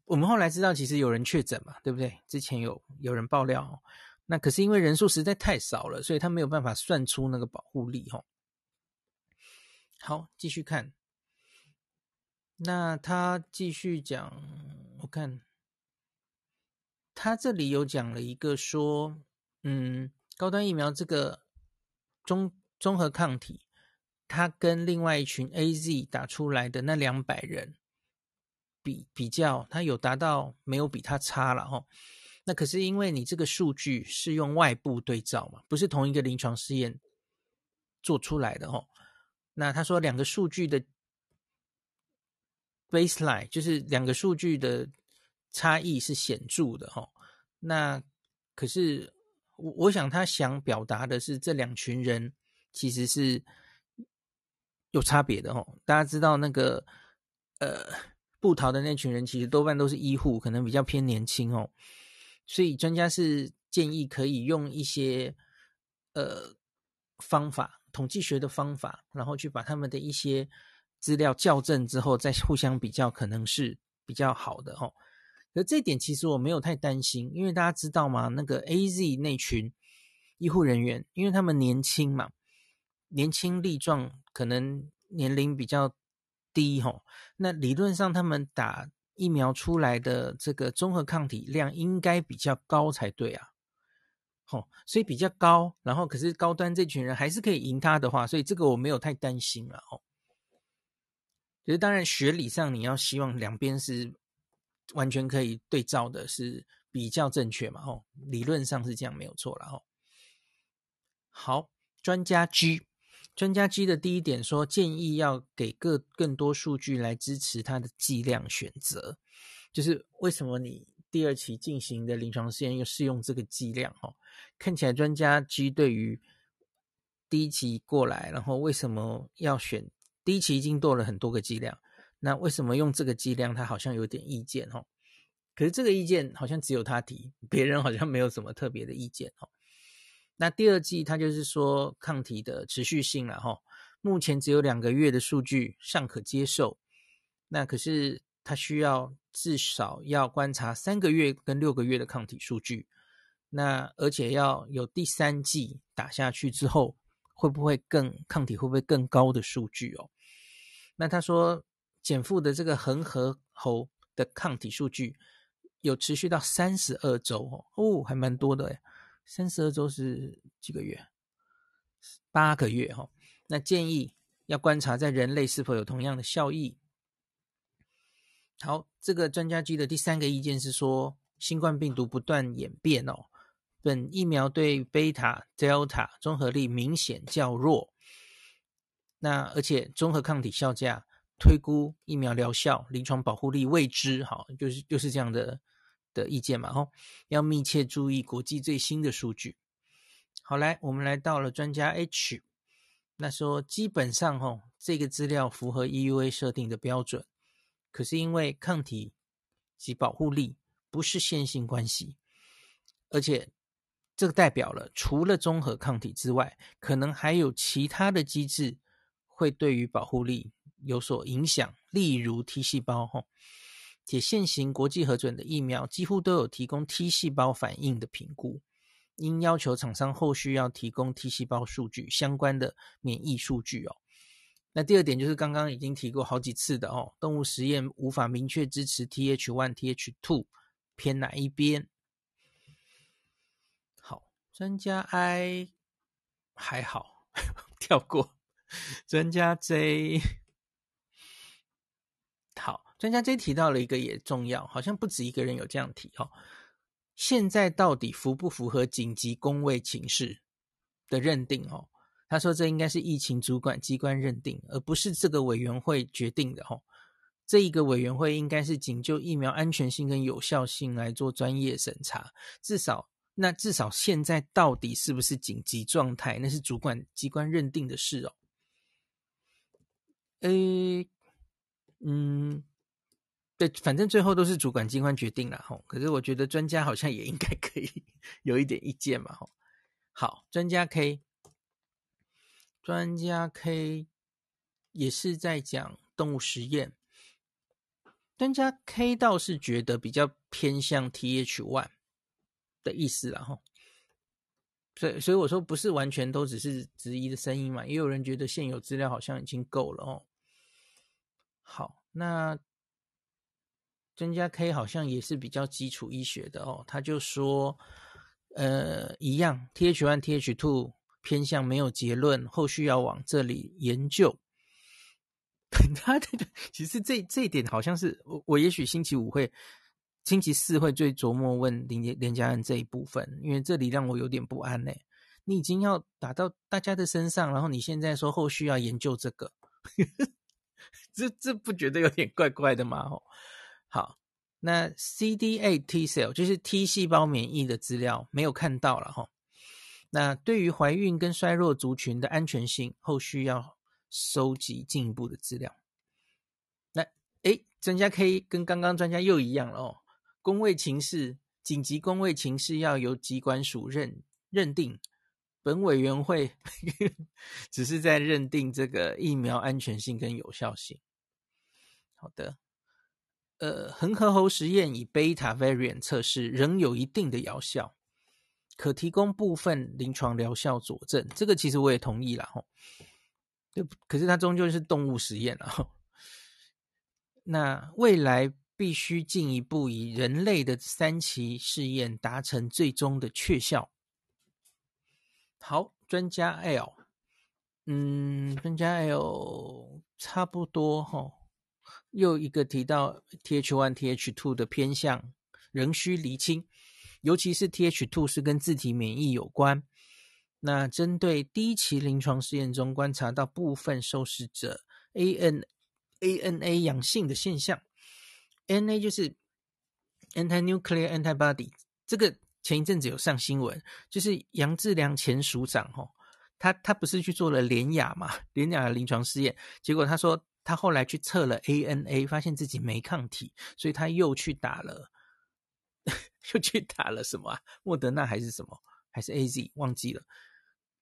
我们后来知道，其实有人确诊嘛，对不对？之前有有人爆料，那可是因为人数实在太少了，所以他没有办法算出那个保护力哦。好，继续看。那他继续讲，我看他这里有讲了一个说，嗯，高端疫苗这个综综合抗体，它跟另外一群 AZ 打出来的那两百人。比比较，它有达到没有比它差了哈。那可是因为你这个数据是用外部对照嘛，不是同一个临床试验做出来的哈。那他说两个数据的 baseline 就是两个数据的差异是显著的哈。那可是我我想他想表达的是这两群人其实是有差别的哈。大家知道那个呃。布逃的那群人其实多半都是医护，可能比较偏年轻哦，所以专家是建议可以用一些呃方法，统计学的方法，然后去把他们的一些资料校正之后再互相比较，可能是比较好的哦。可这一点其实我没有太担心，因为大家知道吗？那个 AZ 那群医护人员，因为他们年轻嘛，年轻力壮，可能年龄比较。低吼，那理论上他们打疫苗出来的这个综合抗体量应该比较高才对啊。哦，所以比较高，然后可是高端这群人还是可以赢他的话，所以这个我没有太担心了哦。其实当然学理上你要希望两边是完全可以对照的，是比较正确嘛，哦，理论上是这样没有错了哦。好，专家 G，专家 G 的第一点说，建议要给个更多数据来支持他的剂量选择，就是为什么你第二期进行的临床试验又是用这个剂量？哦，看起来专家 G 对于第一期过来，然后为什么要选第一期已经做了很多个剂量，那为什么用这个剂量？他好像有点意见哦。可是这个意见好像只有他提，别人好像没有什么特别的意见哦。那第二剂他就是说抗体的持续性了哈，目前只有两个月的数据尚可接受，那可是他需要至少要观察三个月跟六个月的抗体数据，那而且要有第三剂打下去之后会不会更抗体会不会更高的数据哦？那他说减负的这个恒河猴的抗体数据有持续到三十二周哦，哦还蛮多的诶三十二周是几个月？八个月哈。那建议要观察在人类是否有同样的效益。好，这个专家机的第三个意见是说，新冠病毒不断演变哦，本疫苗对贝塔、德尔塔综合力明显较弱。那而且综合抗体效价推估疫苗疗效、临床保护力未知，好，就是就是这样的。的意见嘛，吼，要密切注意国际最新的数据。好，来，我们来到了专家 H，那说基本上，吼，这个资料符合 EUA 设定的标准，可是因为抗体及保护力不是线性关系，而且这个代表了除了综合抗体之外，可能还有其他的机制会对于保护力有所影响，例如 T 细胞，吼。且现行国际核准的疫苗几乎都有提供 T 细胞反应的评估，应要求厂商后续要提供 T 细胞数据相关的免疫数据哦。那第二点就是刚刚已经提过好几次的哦，动物实验无法明确支持 TH1、TH2 偏哪一边。好，专家 I 还好，[laughs] 跳过，专家 J。专家 J 提到了一个也重要，好像不止一个人有这样提哦。现在到底符不符合紧急公卫情势的认定哦？他说这应该是疫情主管机关认定，而不是这个委员会决定的哦。这一个委员会应该是仅就疫苗安全性跟有效性来做专业审查，至少那至少现在到底是不是紧急状态，那是主管机关认定的事哦。诶，嗯。对，反正最后都是主管机关决定了吼。可是我觉得专家好像也应该 [laughs] 可以有一点意见嘛吼。好，专家 K，专家 K 也是在讲动物实验。专家 K 倒是觉得比较偏向 TH one 的意思了吼。所以，所以我说不是完全都只是质疑的声音嘛，也有人觉得现有资料好像已经够了哦。好，那。专家 K 好像也是比较基础医学的哦，他就说，呃，一样，TH1、TH2 偏向没有结论，后续要往这里研究。[laughs] 他的其实这这一点好像是我，我也许星期五会，星期四会最琢磨问林林家人这一部分，因为这里让我有点不安呢。你已经要打到大家的身上，然后你现在说后续要研究这个，[laughs] 这这不觉得有点怪怪的吗？哦。好，那 CD8 T cell 就是 T 细胞免疫的资料没有看到了哈。那对于怀孕跟衰弱族群的安全性，后续要收集进一步的资料。那诶，专家 K 跟刚刚专家又一样了哦。公卫情势，紧急公卫情势要由疾管署认认定，本委员会 [laughs] 只是在认定这个疫苗安全性跟有效性。好的。呃，恒河猴实验以贝塔 variant 测试仍有一定的疗效，可提供部分临床疗效佐证。这个其实我也同意了哈。就可是它终究是动物实验了。那未来必须进一步以人类的三期试验达成最终的确效。好，专家 L，嗯，专家 L 差不多哈，又一个提到 Th1、Th2 的偏向仍需厘清，尤其是 Th2 是跟自体免疫有关。那针对第一期临床试验中观察到部分受试者 AN ANA 阳性的现象，NA 就是 anti-nuclear antibody，这个前一阵子有上新闻，就是杨志良前署长哦，他他不是去做了联雅嘛，联雅的临床试验，结果他说他后来去测了 ANA，发现自己没抗体，所以他又去打了，[laughs] 又去打了什么啊？莫德纳还是什么？还是 AZ？忘记了。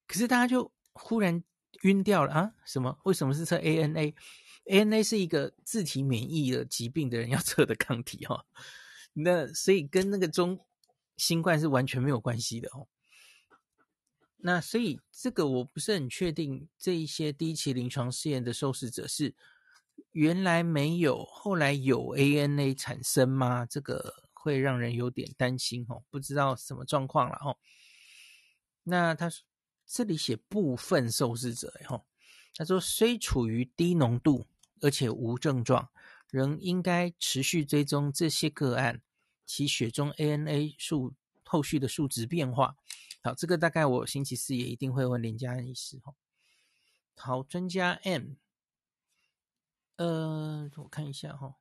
可是大家就忽然晕掉了啊？什么？为什么是测 ANA？ANA 是一个自体免疫的疾病的人要测的抗体、哦。那所以跟那个中新冠是完全没有关系的哦。那所以这个我不是很确定，这一些第一期临床试验的受试者是原来没有，后来有 ANA 产生吗？这个会让人有点担心哦，不知道什么状况了哦。那他。这里写部分受试者，吼，他说虽处于低浓度，而且无症状，仍应该持续追踪这些个案其血中 ANA 数后续的数值变化。好，这个大概我星期四也一定会问连家安医师，吼。好，专家 M，呃，我看一下，哈，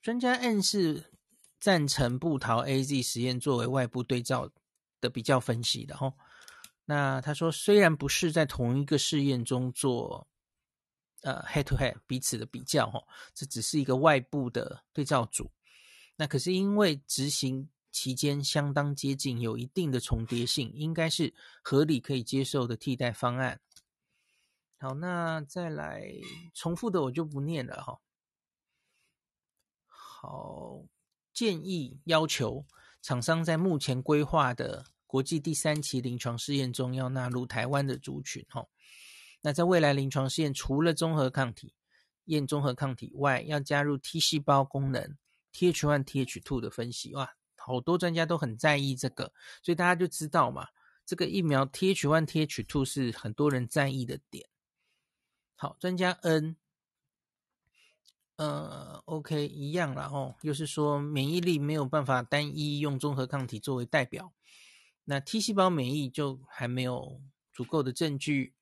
专家 M 是赞成部桃 AZ 实验作为外部对照的比较分析的，吼。那他说，虽然不是在同一个试验中做呃 head to head 彼此的比较哈，这只是一个外部的对照组。那可是因为执行期间相当接近，有一定的重叠性，应该是合理可以接受的替代方案。好，那再来重复的我就不念了哈。好，建议要求厂商在目前规划的。国际第三期临床试验中要纳入台湾的族群，哦，那在未来临床试验，除了综合抗体验综合抗体外，要加入 T 细胞功能 Th1、Th2 的分析，哇，好多专家都很在意这个，所以大家就知道嘛，这个疫苗 Th1、Th2 是很多人在意的点。好，专家 N，呃，OK，一样了哦，又是说免疫力没有办法单一用综合抗体作为代表。那 T 细胞免疫就还没有足够的证据。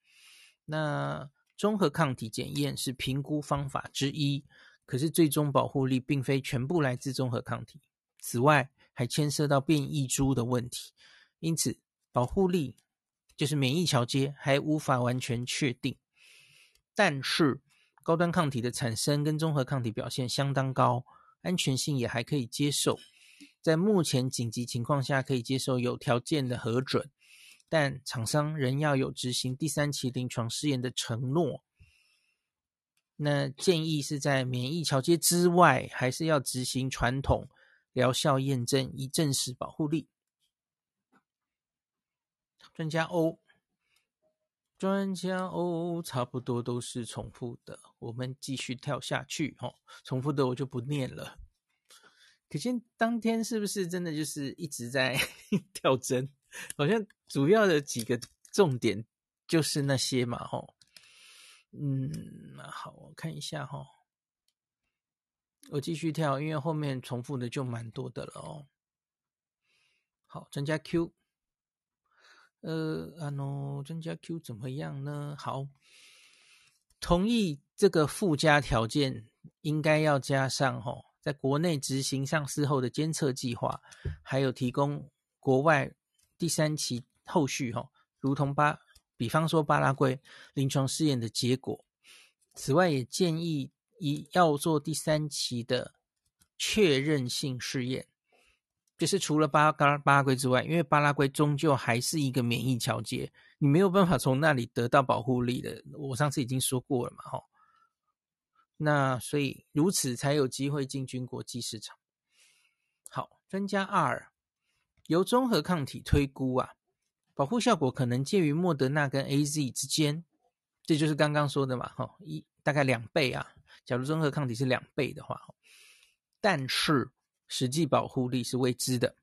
那综合抗体检验是评估方法之一，可是最终保护力并非全部来自综合抗体。此外，还牵涉到变异株的问题，因此保护力就是免疫桥接还无法完全确定。但是高端抗体的产生跟综合抗体表现相当高，安全性也还可以接受。在目前紧急情况下，可以接受有条件的核准，但厂商仍要有执行第三期临床试验的承诺。那建议是在免疫桥接之外，还是要执行传统疗效验证，以证实保护力。专家 O，专家哦差不多都是重复的，我们继续跳下去哦。重复的我就不念了。可见当天是不是真的就是一直在 [laughs] 跳针？好像主要的几个重点就是那些嘛，吼。嗯，那好，我看一下哈。我继续跳，因为后面重复的就蛮多的了哦。好，专家 Q，呃，啊喏，专家 Q 怎么样呢？好，同意这个附加条件应该要加上吼。在国内执行上市后的监测计划，还有提供国外第三期后续哈，如同巴，比方说巴拉圭临床试验的结果。此外，也建议一要做第三期的确认性试验，就是除了巴巴巴拉圭之外，因为巴拉圭终究还是一个免疫桥接，你没有办法从那里得到保护力的。我上次已经说过了嘛，哈。那所以如此才有机会进军国际市场。好，专家二由综合抗体推估啊，保护效果可能介于莫德纳跟 AZ 之间，这就是刚刚说的嘛，哈，一大概两倍啊。假如综合抗体是两倍的话，但是实际保护力是未知的，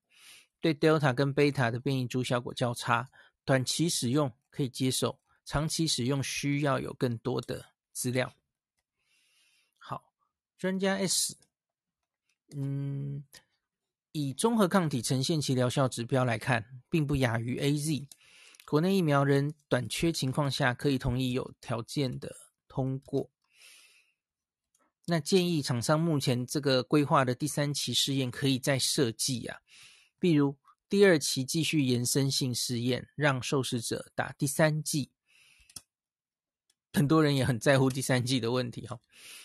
对 Delta 跟 Beta 的变异株效果较差，短期使用可以接受，长期使用需要有更多的资料。好，专家 S，嗯，以综合抗体呈现其疗效指标来看，并不亚于 AZ。国内疫苗仍短缺情况下，可以同意有条件的通过。那建议厂商目前这个规划的第三期试验可以再设计啊，比如第二期继续延伸性试验，让受试者打第三剂。很多人也很在乎第三剂的问题哈。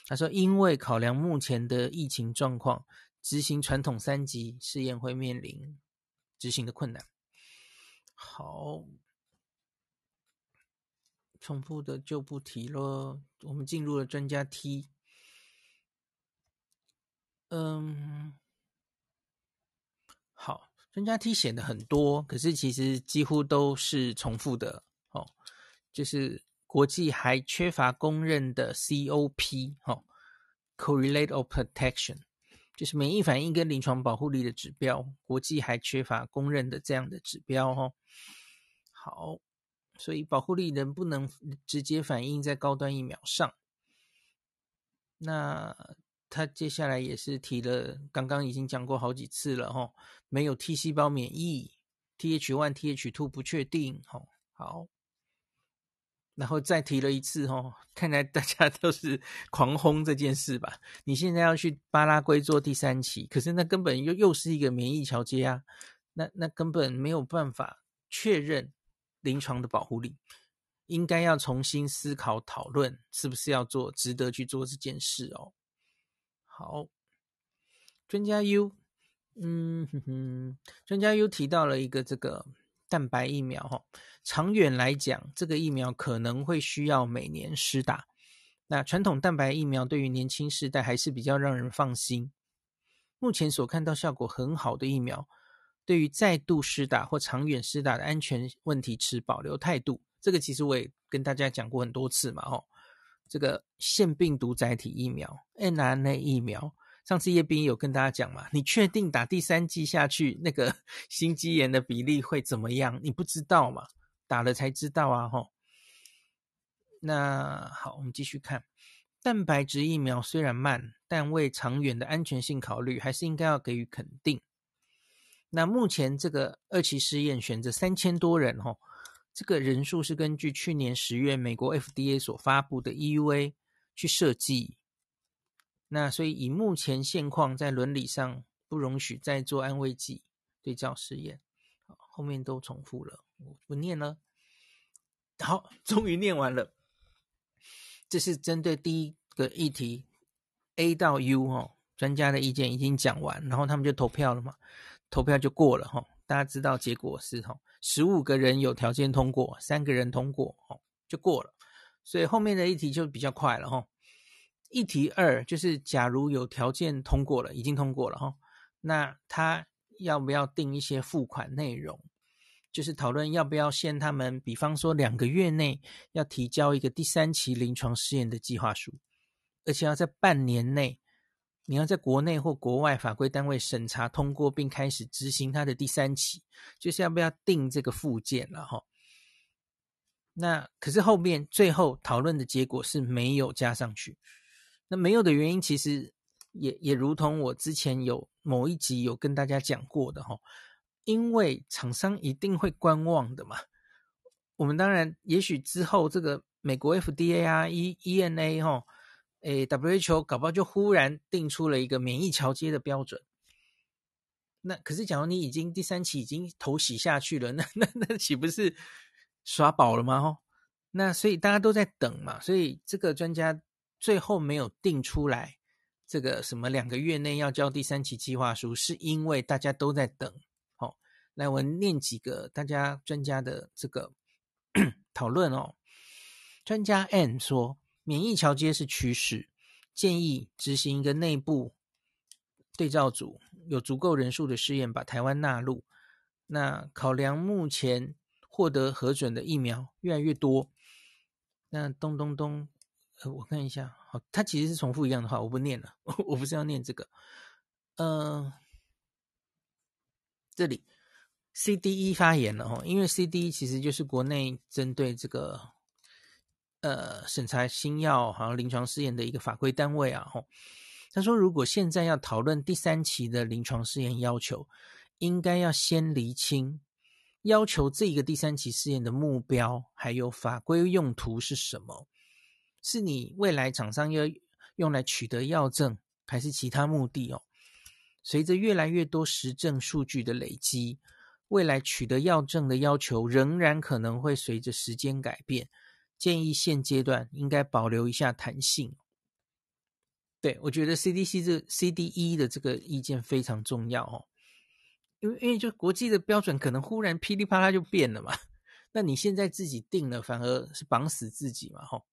他说，因为考量目前的疫情状况，执行传统三级试验会面临执行的困难。好，重复的就不提了。我们进入了专家 T。嗯，好，专家 T 写的很多，可是其实几乎都是重复的哦。就是国际还缺乏公认的 COP 哦，Correlate of Protection，就是免疫反应跟临床保护力的指标，国际还缺乏公认的这样的指标哦。好，所以保护力能不能直接反映在高端疫苗上？那？他接下来也是提了，刚刚已经讲过好几次了哈，没有 T 细胞免疫，TH1、TH2 不确定，哈，好，然后再提了一次哈，看来大家都是狂轰这件事吧？你现在要去巴拉圭做第三期，可是那根本又又是一个免疫桥接啊，那那根本没有办法确认临床的保护力，应该要重新思考讨论，是不是要做，值得去做这件事哦。好，专家 U，嗯哼哼，专家 U 提到了一个这个蛋白疫苗哈，长远来讲，这个疫苗可能会需要每年施打。那传统蛋白疫苗对于年轻世代还是比较让人放心。目前所看到效果很好的疫苗，对于再度施打或长远施打的安全问题持保留态度。这个其实我也跟大家讲过很多次嘛，吼。这个腺病毒载体疫苗 mRNA 疫苗，上次叶斌有跟大家讲嘛？你确定打第三剂下去，那个 [laughs] 心肌炎的比例会怎么样？你不知道嘛？打了才知道啊！吼。那好，我们继续看，蛋白质疫苗虽然慢，但为长远的安全性考虑，还是应该要给予肯定。那目前这个二期试验选择三千多人，吼。这个人数是根据去年十月美国 FDA 所发布的 EUA 去设计，那所以以目前现况，在伦理上不容许再做安慰剂对照试验。后面都重复了，我不念了。好，终于念完了。这是针对第一个议题 A 到 U 哦，专家的意见已经讲完，然后他们就投票了嘛，投票就过了哈。大家知道结果是吼。十五个人有条件通过，三个人通过，哦，就过了。所以后面的议题就比较快了，哈。议题二就是，假如有条件通过了，已经通过了，哈，那他要不要定一些付款内容？就是讨论要不要限他们，比方说两个月内要提交一个第三期临床试验的计划书，而且要在半年内。你要在国内或国外法规单位审查通过，并开始执行它的第三期，就是要不要定这个附件了哈。那可是后面最后讨论的结果是没有加上去。那没有的原因，其实也也如同我之前有某一集有跟大家讲过的哈，因为厂商一定会观望的嘛。我们当然也许之后这个美国 FDA 啊、E EMA 哈。诶，WHO 搞不好就忽然定出了一个免疫桥接的标准。那可是，假如你已经第三期已经头洗下去了，那 [laughs] 那那岂不是耍宝了吗？哦，那所以大家都在等嘛。所以这个专家最后没有定出来这个什么两个月内要交第三期计划书，是因为大家都在等。好，来我念几个大家专家的这个 [coughs] 讨论哦。专家 N 说。免疫桥接是趋势，建议执行一个内部对照组，有足够人数的试验，把台湾纳入。那考量目前获得核准的疫苗越来越多，那咚咚咚，呃，我看一下，好，它其实是重复一样的话，我不念了，[laughs] 我不是要念这个，呃，这里 CDE 发言了哦，因为 CDE 其实就是国内针对这个呃审查新药好像临床试验的一个法规单位啊吼。他说，如果现在要讨论第三期的临床试验要求，应该要先厘清要求这个第三期试验的目标，还有法规用途是什么？是你未来厂商要用来取得药证，还是其他目的哦？随着越来越多实证数据的累积，未来取得药证的要求仍然可能会随着时间改变。建议现阶段应该保留一下弹性。对，我觉得 CDC 这 CDE 的这个意见非常重要哦，因为因为就国际的标准可能忽然噼里啪啦就变了嘛，[laughs] 那你现在自己定了，反而是绑死自己嘛，吼。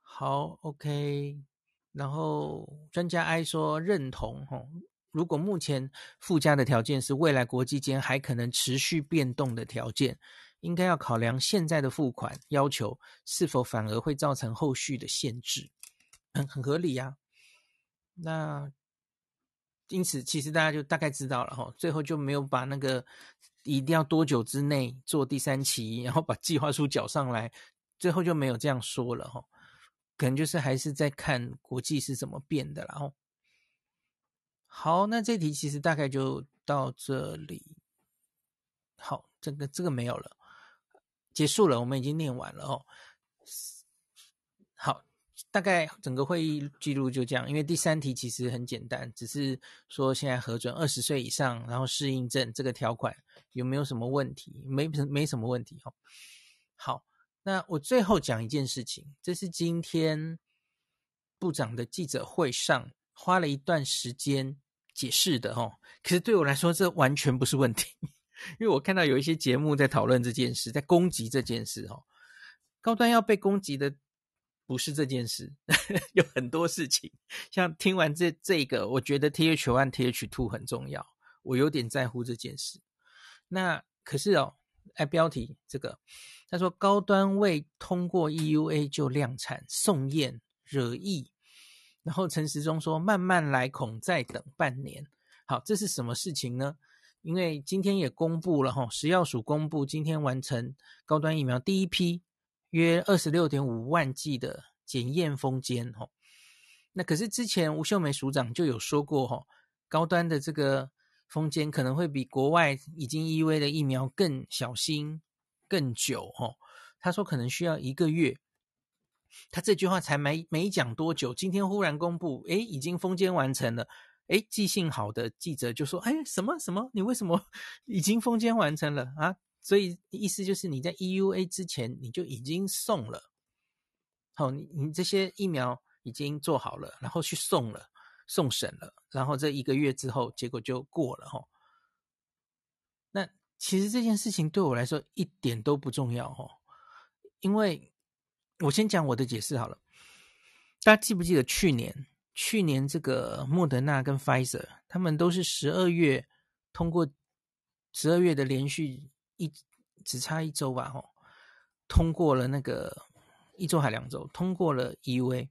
好，OK，然后专家 I 说认同，吼，如果目前附加的条件是未来国际间还可能持续变动的条件，应该要考量现在的付款要求是否反而会造成后续的限制。很很合理呀、啊，那因此其实大家就大概知道了哈，最后就没有把那个一定要多久之内做第三期，然后把计划书缴上来，最后就没有这样说了哈，可能就是还是在看国际是怎么变的，然后好，那这题其实大概就到这里，好，这个这个没有了，结束了，我们已经念完了哦，好。大概整个会议记录就这样，因为第三题其实很简单，只是说现在核准二十岁以上，然后适应症这个条款有没有什么问题？没没什么问题哈。好，那我最后讲一件事情，这是今天部长的记者会上花了一段时间解释的哦。可是对我来说，这完全不是问题，因为我看到有一些节目在讨论这件事，在攻击这件事哈。高端要被攻击的。不是这件事，[laughs] 有很多事情。像听完这这个，我觉得 TH1、TH2 很重要，我有点在乎这件事。那可是哦，哎，标题这个，他说高端未通过 EUA 就量产送验惹议，然后陈时中说慢慢来，恐再等半年。好，这是什么事情呢？因为今天也公布了哈，食药署公布今天完成高端疫苗第一批。约二十六点五万剂的检验封缄哈，那可是之前吴秀梅署长就有说过哈，高端的这个封缄可能会比国外已经 EV 的疫苗更小心、更久哈。他说可能需要一个月，他这句话才没没讲多久，今天忽然公布，诶，已经封缄完成了，诶，记性好的记者就说，诶，什么什么？你为什么 [laughs] 已经封签完成了啊？所以意思就是你在 EUA 之前你就已经送了，好，你你这些疫苗已经做好了，然后去送了，送审了，然后这一个月之后结果就过了哈。那其实这件事情对我来说一点都不重要哈，因为我先讲我的解释好了。大家记不记得去年？去年这个莫德纳跟 Pfizer 他们都是十二月通过十二月的连续。一只差一周吧，吼，通过了那个一周还两周，通过了 EUA，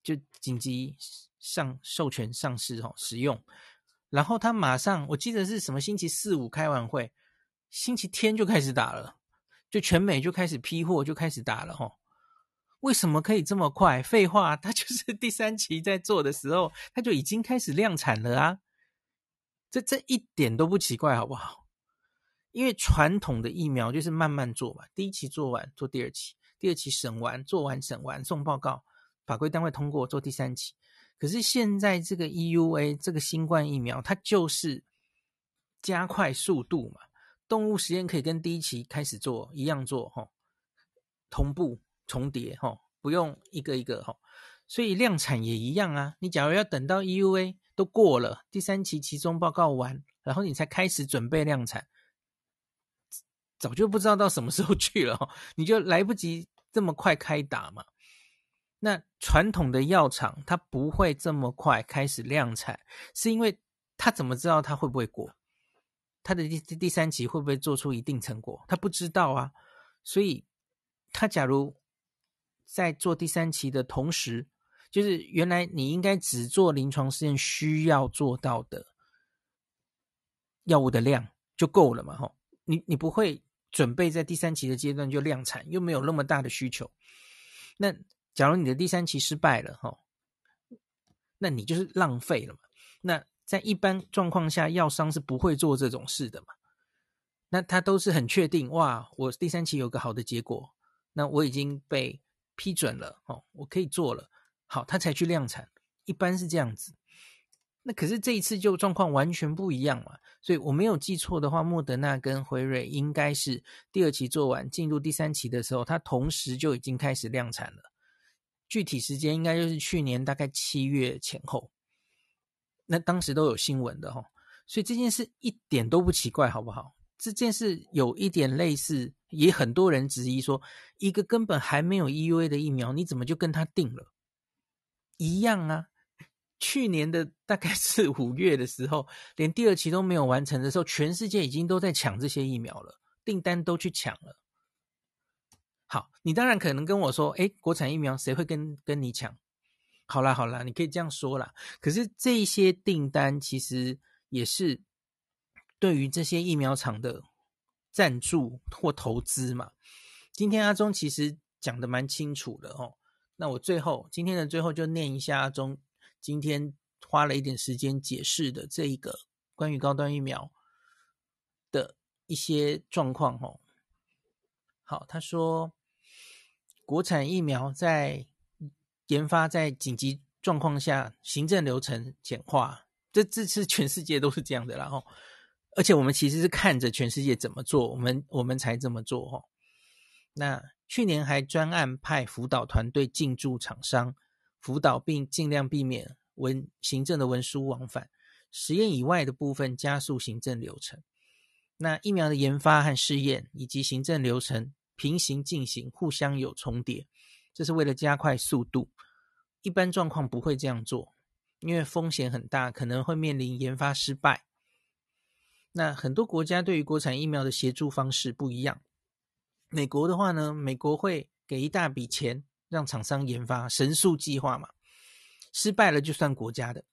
就紧急上授权上市，吼，使用。然后他马上，我记得是什么星期四五开完会，星期天就开始打了，就全美就开始批货，就开始打了，吼。为什么可以这么快？废话，他就是第三期在做的时候，他就已经开始量产了啊，这这一点都不奇怪，好不好？因为传统的疫苗就是慢慢做嘛，第一期做完做第二期，第二期审完做完审完送报告，法规单位通过做第三期。可是现在这个 EUA 这个新冠疫苗，它就是加快速度嘛，动物实验可以跟第一期开始做一样做哈，同步重叠哈，不用一个一个哈，所以量产也一样啊。你假如要等到 EUA 都过了，第三期期中报告完，然后你才开始准备量产。早就不知道到什么时候去了，你就来不及这么快开打嘛。那传统的药厂它不会这么快开始量产，是因为他怎么知道他会不会过？他的第第三期会不会做出一定成果？他不知道啊。所以他假如在做第三期的同时，就是原来你应该只做临床试验需要做到的药物的量。就够了嘛，吼，你你不会准备在第三期的阶段就量产，又没有那么大的需求。那假如你的第三期失败了，吼，那你就是浪费了嘛。那在一般状况下，药商是不会做这种事的嘛。那他都是很确定，哇，我第三期有个好的结果，那我已经被批准了，哦，我可以做了，好，他才去量产，一般是这样子。那可是这一次就状况完全不一样嘛，所以我没有记错的话，莫德纳跟辉瑞应该是第二期做完，进入第三期的时候，它同时就已经开始量产了。具体时间应该就是去年大概七月前后，那当时都有新闻的哈，所以这件事一点都不奇怪，好不好？这件事有一点类似，也很多人质疑说，一个根本还没有 EUA 的疫苗，你怎么就跟他订了？一样啊，去年的大概是五月的时候，连第二期都没有完成的时候，全世界已经都在抢这些疫苗了，订单都去抢了。好，你当然可能跟我说，诶，国产疫苗谁会跟跟你抢？好啦好啦，你可以这样说啦。可是这些订单其实也是。对于这些疫苗厂的赞助或投资嘛，今天阿中其实讲的蛮清楚的哦。那我最后今天的最后就念一下阿中今天花了一点时间解释的这一个关于高端疫苗的一些状况哦。好，他说国产疫苗在研发在紧急状况下，行政流程简化，这这次全世界都是这样的啦，然后。而且我们其实是看着全世界怎么做，我们我们才这么做哈。那去年还专案派辅导团队进驻厂商辅导，并尽量避免文行政的文书往返，实验以外的部分加速行政流程。那疫苗的研发和试验以及行政流程平行进行，互相有重叠，这是为了加快速度。一般状况不会这样做，因为风险很大，可能会面临研发失败。那很多国家对于国产疫苗的协助方式不一样。美国的话呢，美国会给一大笔钱让厂商研发神速计划嘛，失败了就算国家的。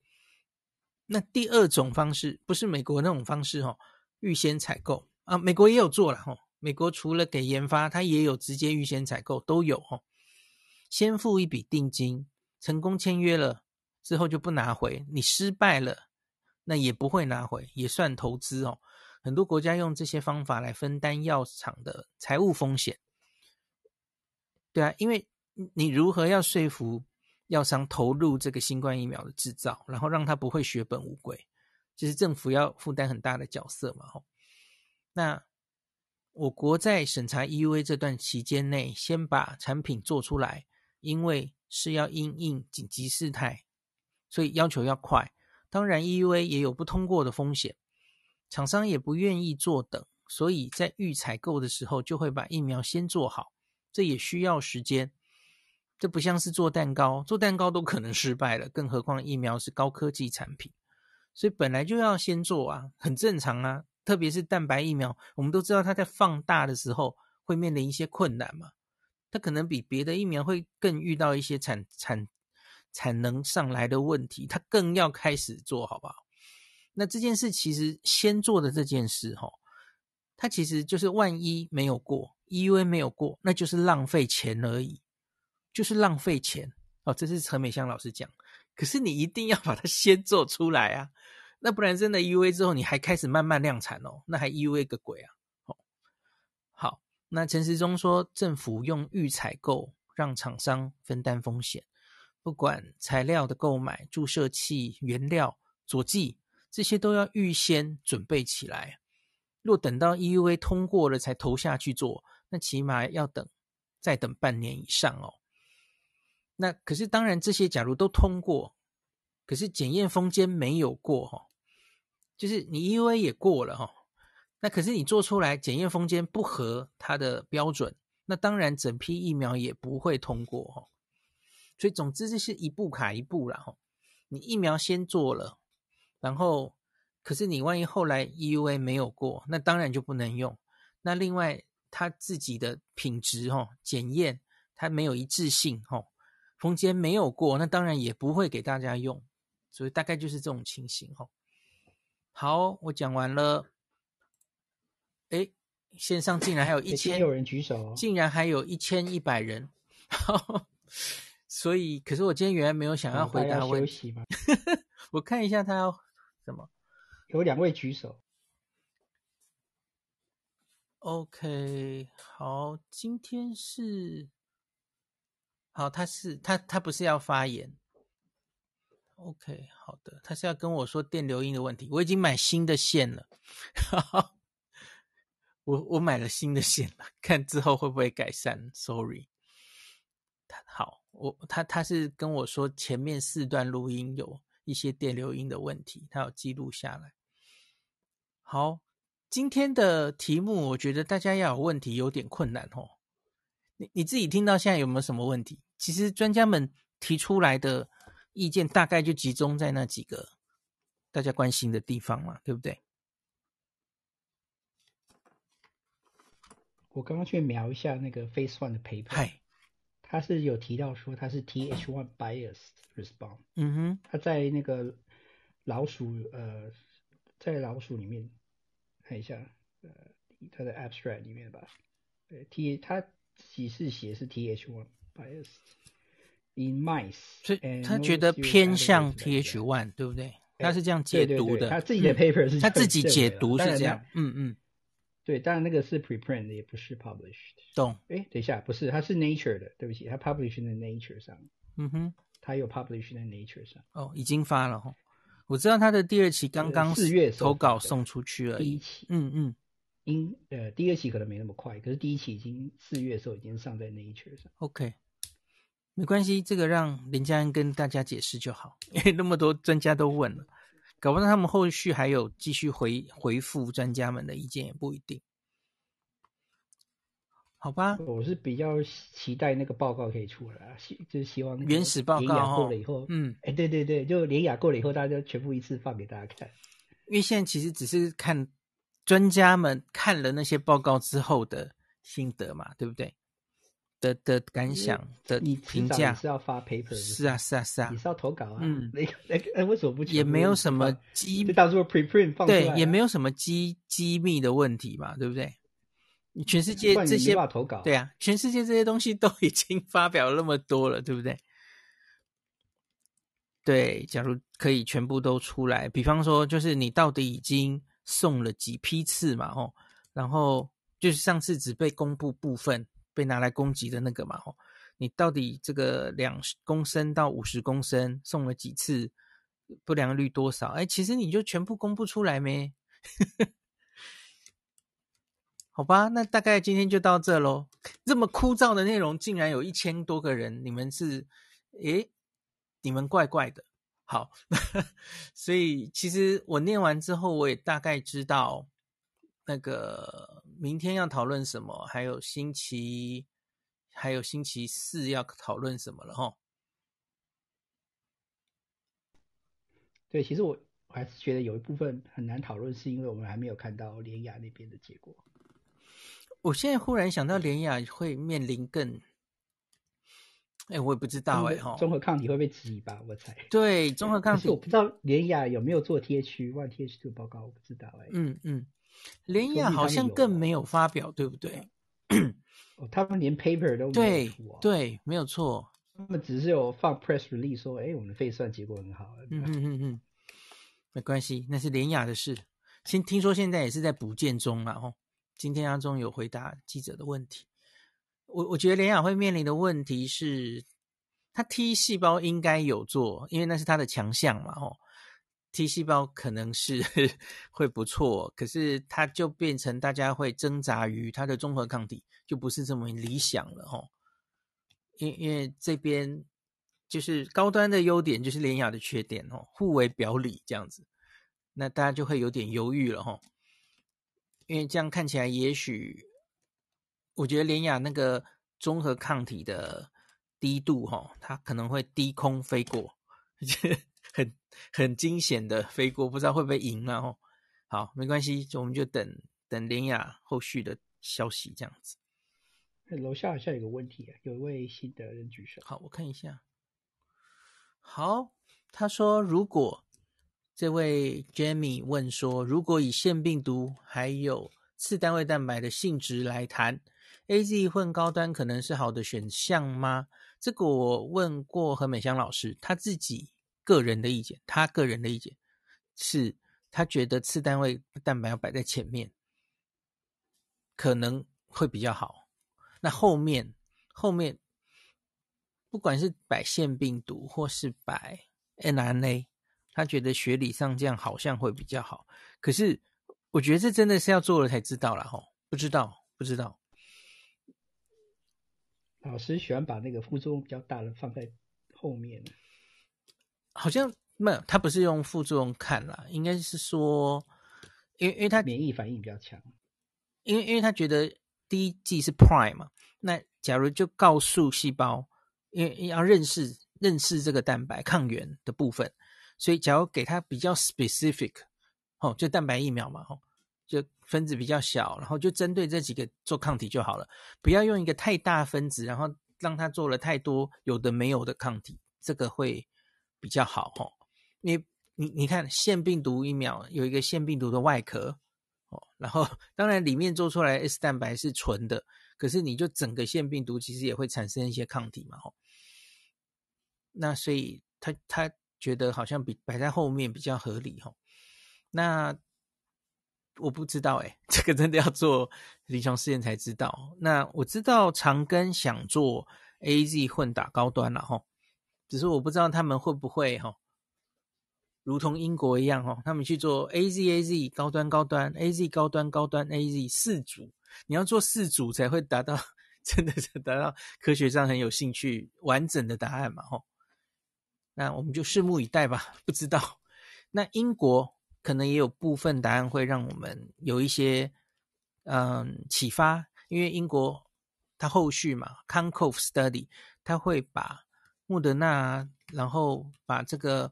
那第二种方式不是美国那种方式哦，预先采购啊，美国也有做了哦。美国除了给研发，它也有直接预先采购，都有哦。先付一笔定金，成功签约了之后就不拿回，你失败了。那也不会拿回，也算投资哦。很多国家用这些方法来分担药厂的财务风险。对啊，因为你如何要说服药商投入这个新冠疫苗的制造，然后让它不会血本无归，就是政府要负担很大的角色嘛。吼，那我国在审查 EUA 这段期间内，先把产品做出来，因为是要因应紧急事态，所以要求要快。当然，EUA 也有不通过的风险，厂商也不愿意坐等，所以在预采购的时候就会把疫苗先做好，这也需要时间。这不像是做蛋糕，做蛋糕都可能失败了，更何况疫苗是高科技产品，所以本来就要先做啊，很正常啊。特别是蛋白疫苗，我们都知道它在放大的时候会面临一些困难嘛，它可能比别的疫苗会更遇到一些产产。产能上来的问题，他更要开始做好不好？那这件事其实先做的这件事，哈，它其实就是万一没有过，EUA 没有过，那就是浪费钱而已，就是浪费钱哦。这是陈美香老师讲，可是你一定要把它先做出来啊，那不然真的 EUA 之后你还开始慢慢量产哦，那还 EUA 个鬼啊！哦，好，那陈时中说，政府用预采购让厂商分担风险。不管材料的购买、注射器、原料、佐剂，这些都要预先准备起来。若等到 EUA 通过了才投下去做，那起码要等，再等半年以上哦。那可是当然，这些假如都通过，可是检验封间没有过哈，就是你 EUA 也过了哈，那可是你做出来检验封间不合它的标准，那当然整批疫苗也不会通过哈。所以，总之这是一步卡一步啦。吼，你疫苗先做了，然后，可是你万一后来 EUA 没有过，那当然就不能用。那另外，它自己的品质吼检验它没有一致性吼，封缄没有过，那当然也不会给大家用。所以大概就是这种情形吼。好，我讲完了。哎，线上竟然还有一千，有人举手，竟然还有一千一百人。[laughs] 所以，可是我今天原来没有想要回答问题。[laughs] 我看一下他要什么？有两位举手。OK，好，今天是好，他是他他不是要发言。OK，好的，他是要跟我说电流音的问题。我已经买新的线了，[laughs] 我我买了新的线了，看之后会不会改善。Sorry，好，我他他是跟我说前面四段录音有一些电流音的问题，他有记录下来。好，今天的题目我觉得大家要有问题有点困难哦。你你自己听到现在有没有什么问题？其实专家们提出来的。意见大概就集中在那几个大家关心的地方嘛，对不对？我刚刚去瞄一下那个 Phase One 的 paper，他是有提到说他是 TH1 biased response。嗯哼，他在那个老鼠呃，在老鼠里面看一下，呃，他的 abstract 里面吧，对 T 他其实写是 TH1 biased。In mice，所以他觉得偏向 TH1，对不对？他是这样解读的。他自己的 paper 是、嗯、他自己解读是这样。嗯嗯，对，当然那个是 preprint 的，也不是 published。懂？哎，等一下，不是，它是 Nature 的，对不起，它 published 在 Nature 上。嗯哼，它有 published 在 Nature 上。哦，已经发了哈。我知道它的第二期刚刚四月投稿送出去了。第一期，嗯嗯，因呃第二期可能没那么快，可是第一期已经四月的时候已经上在 Nature 上。OK。没关系，这个让林佳恩跟大家解释就好，因为那么多专家都问了，搞不好他们后续还有继续回回复专家们的意见也不一定，好吧？我是比较期待那个报告可以出来，希就是希望原始报告过了以后，嗯，哎，对对对，就连雅过了以后，大家就全部一次放给大家看，因为现在其实只是看专家们看了那些报告之后的心得嘛，对不对？的的感想的评价是要发 paper，是啊是啊是啊，你是要投稿啊，嗯，那个那个，哎，为什么不？也没有什么机，就当做 preprint 放对，也没有什么机机密的问题嘛，对不对？你全世界这些投稿，对啊，全世界这些东西都已经发表了那么多了，对不对？对，假如可以全部都出来，比方说，就是你到底已经送了几批次嘛，哦，然后就是上次只被公布部分。被拿来攻击的那个嘛，吼，你到底这个两公升到五十公升送了几次，不良率多少？哎，其实你就全部公布出来没？[laughs] 好吧，那大概今天就到这喽。这么枯燥的内容，竟然有一千多个人，你们是？诶，你们怪怪的。好，[laughs] 所以其实我念完之后，我也大概知道那个。明天要讨论什么？还有星期，还有星期四要讨论什么了？哈。对，其实我我还是觉得有一部分很难讨论，是因为我们还没有看到联雅那边的结果。我现在忽然想到，联雅会面临更……哎，我也不知道哎，哈，综合抗体会被质疑吧？我猜。对，综合 [laughs] 抗体，我不知道联雅有没有做 TH one TH two 报告，我不知道哎。嗯嗯。联雅好像更没有发表，对不对？[clears throat] 哦，他们连 paper 都没有对对，没有错。他们只是有放 press release 说，哎，我们的费算结果很好。嗯嗯嗯嗯，没关系，那是联雅的事。先听说现在也是在补件中嘛。哦，今天阿中有回答记者的问题。我我觉得联雅会面临的问题是，他 T 细胞应该有做，因为那是他的强项嘛。哦。T 细胞可能是 [laughs] 会不错，可是它就变成大家会挣扎于它的综合抗体就不是这么理想了吼。因因为这边就是高端的优点就是联雅的缺点哦，互为表里这样子，那大家就会有点犹豫了吼。因为这样看起来，也许我觉得联雅那个综合抗体的低度哈，它可能会低空飞过。[laughs] 很很惊险的飞过，不知道会不会赢啊？哦，好，没关系，我们就等等林雅后续的消息这样子。楼下好像有个问题啊，有一位新的人举手。好，我看一下。好，他说如果这位 Jamie 问说，如果以腺病毒还有次单位蛋白的性质来谈，AZ 混高端可能是好的选项吗？这个我问过何美香老师，他自己个人的意见，他个人的意见是，他觉得次单位蛋白要摆在前面，可能会比较好。那后面后面，不管是摆腺病毒或是摆 n r n a 他觉得学理上这样好像会比较好。可是我觉得这真的是要做了才知道了吼，不知道不知道。老师喜欢把那个副作用比较大的放在后面，好像没有，他不是用副作用看啦，应该是说，因为因为他免疫反应比较强，因为因为他觉得。第一剂是 prime 嘛？那假如就告诉细胞，因为要认识认识这个蛋白抗原的部分，所以假如给它比较 specific，哦，就蛋白疫苗嘛，哦，就分子比较小，然后就针对这几个做抗体就好了，不要用一个太大分子，然后让它做了太多有的没有的抗体，这个会比较好，哦。你你你看，腺病毒疫苗有一个腺病毒的外壳。哦，然后当然里面做出来 S 蛋白是纯的，可是你就整个腺病毒其实也会产生一些抗体嘛，吼。那所以他他觉得好像比摆在后面比较合理，吼。那我不知道，诶，[laughs] 这个真的要做临床试验才知道。那我知道长庚想做 AZ 混打高端了，吼，只是我不知道他们会不会，吼。如同英国一样，哦，他们去做 A Z A Z 高端高端 A Z 高端高端 A Z 四组，你要做四组才会达到 [laughs] 真的是达到科学上很有兴趣完整的答案嘛，吼。那我们就拭目以待吧，不知道。那英国可能也有部分答案会让我们有一些嗯启发，因为英国它后续嘛，Concove Study，它会把莫德纳，然后把这个。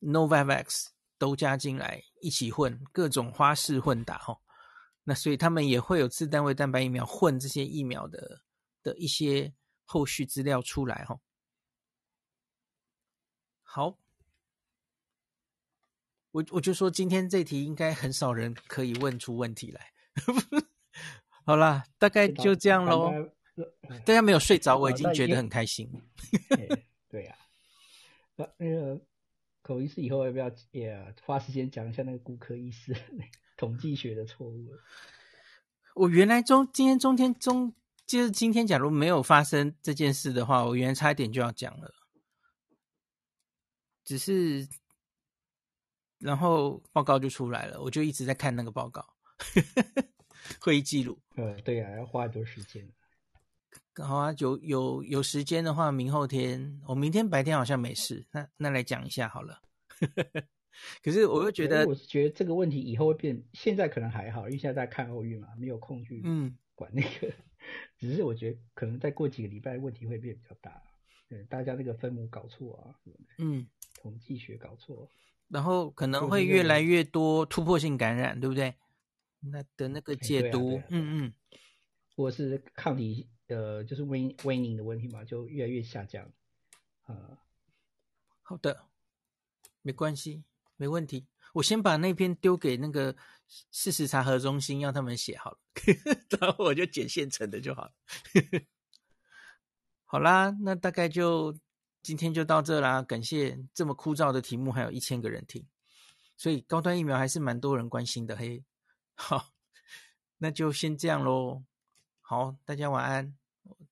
Novavax 都加进来一起混，各种花式混打哦，那所以他们也会有次单位蛋白疫苗混这些疫苗的的一些后续资料出来哦。好，我我就说今天这题应该很少人可以问出问题来。[laughs] 好啦，大概就这样喽。[laughs] 大家没有睡着，我已经觉得很开心。[laughs] 对呀，那那个。口医师以后要不要也花时间讲一下那个骨科医师 [laughs] 统计学的错误？我原来中今天中天中就是今天，假如没有发生这件事的话，我原来差一点就要讲了。只是然后报告就出来了，我就一直在看那个报告，会议记录。呃，对呀、啊，要花很多时间。好啊，有有有时间的话，明后天我明天白天好像没事，那那来讲一下好了。[laughs] 可是我又觉得，我是觉得这个问题以后会变，现在可能还好，因为现在在看奥运嘛，没有空去嗯管那个。嗯、[laughs] 只是我觉得可能再过几个礼拜，问题会变比较大。对，大家那个分母搞错啊，嗯，统计学搞错，然后可能会越来越多突破性感染，对不对？那的那个解读，嗯嗯，或是抗体。呃，就是 waning 的问题嘛，就越来越下降。啊、好的，没关系，没问题。我先把那篇丢给那个事实查核中心，让他们写好了，[laughs] 然后我就剪现成的就好了。好啦，那大概就今天就到这啦。感谢这么枯燥的题目，还有一千个人听，所以高端疫苗还是蛮多人关心的。嘿，好，那就先这样喽。好，大家晚安。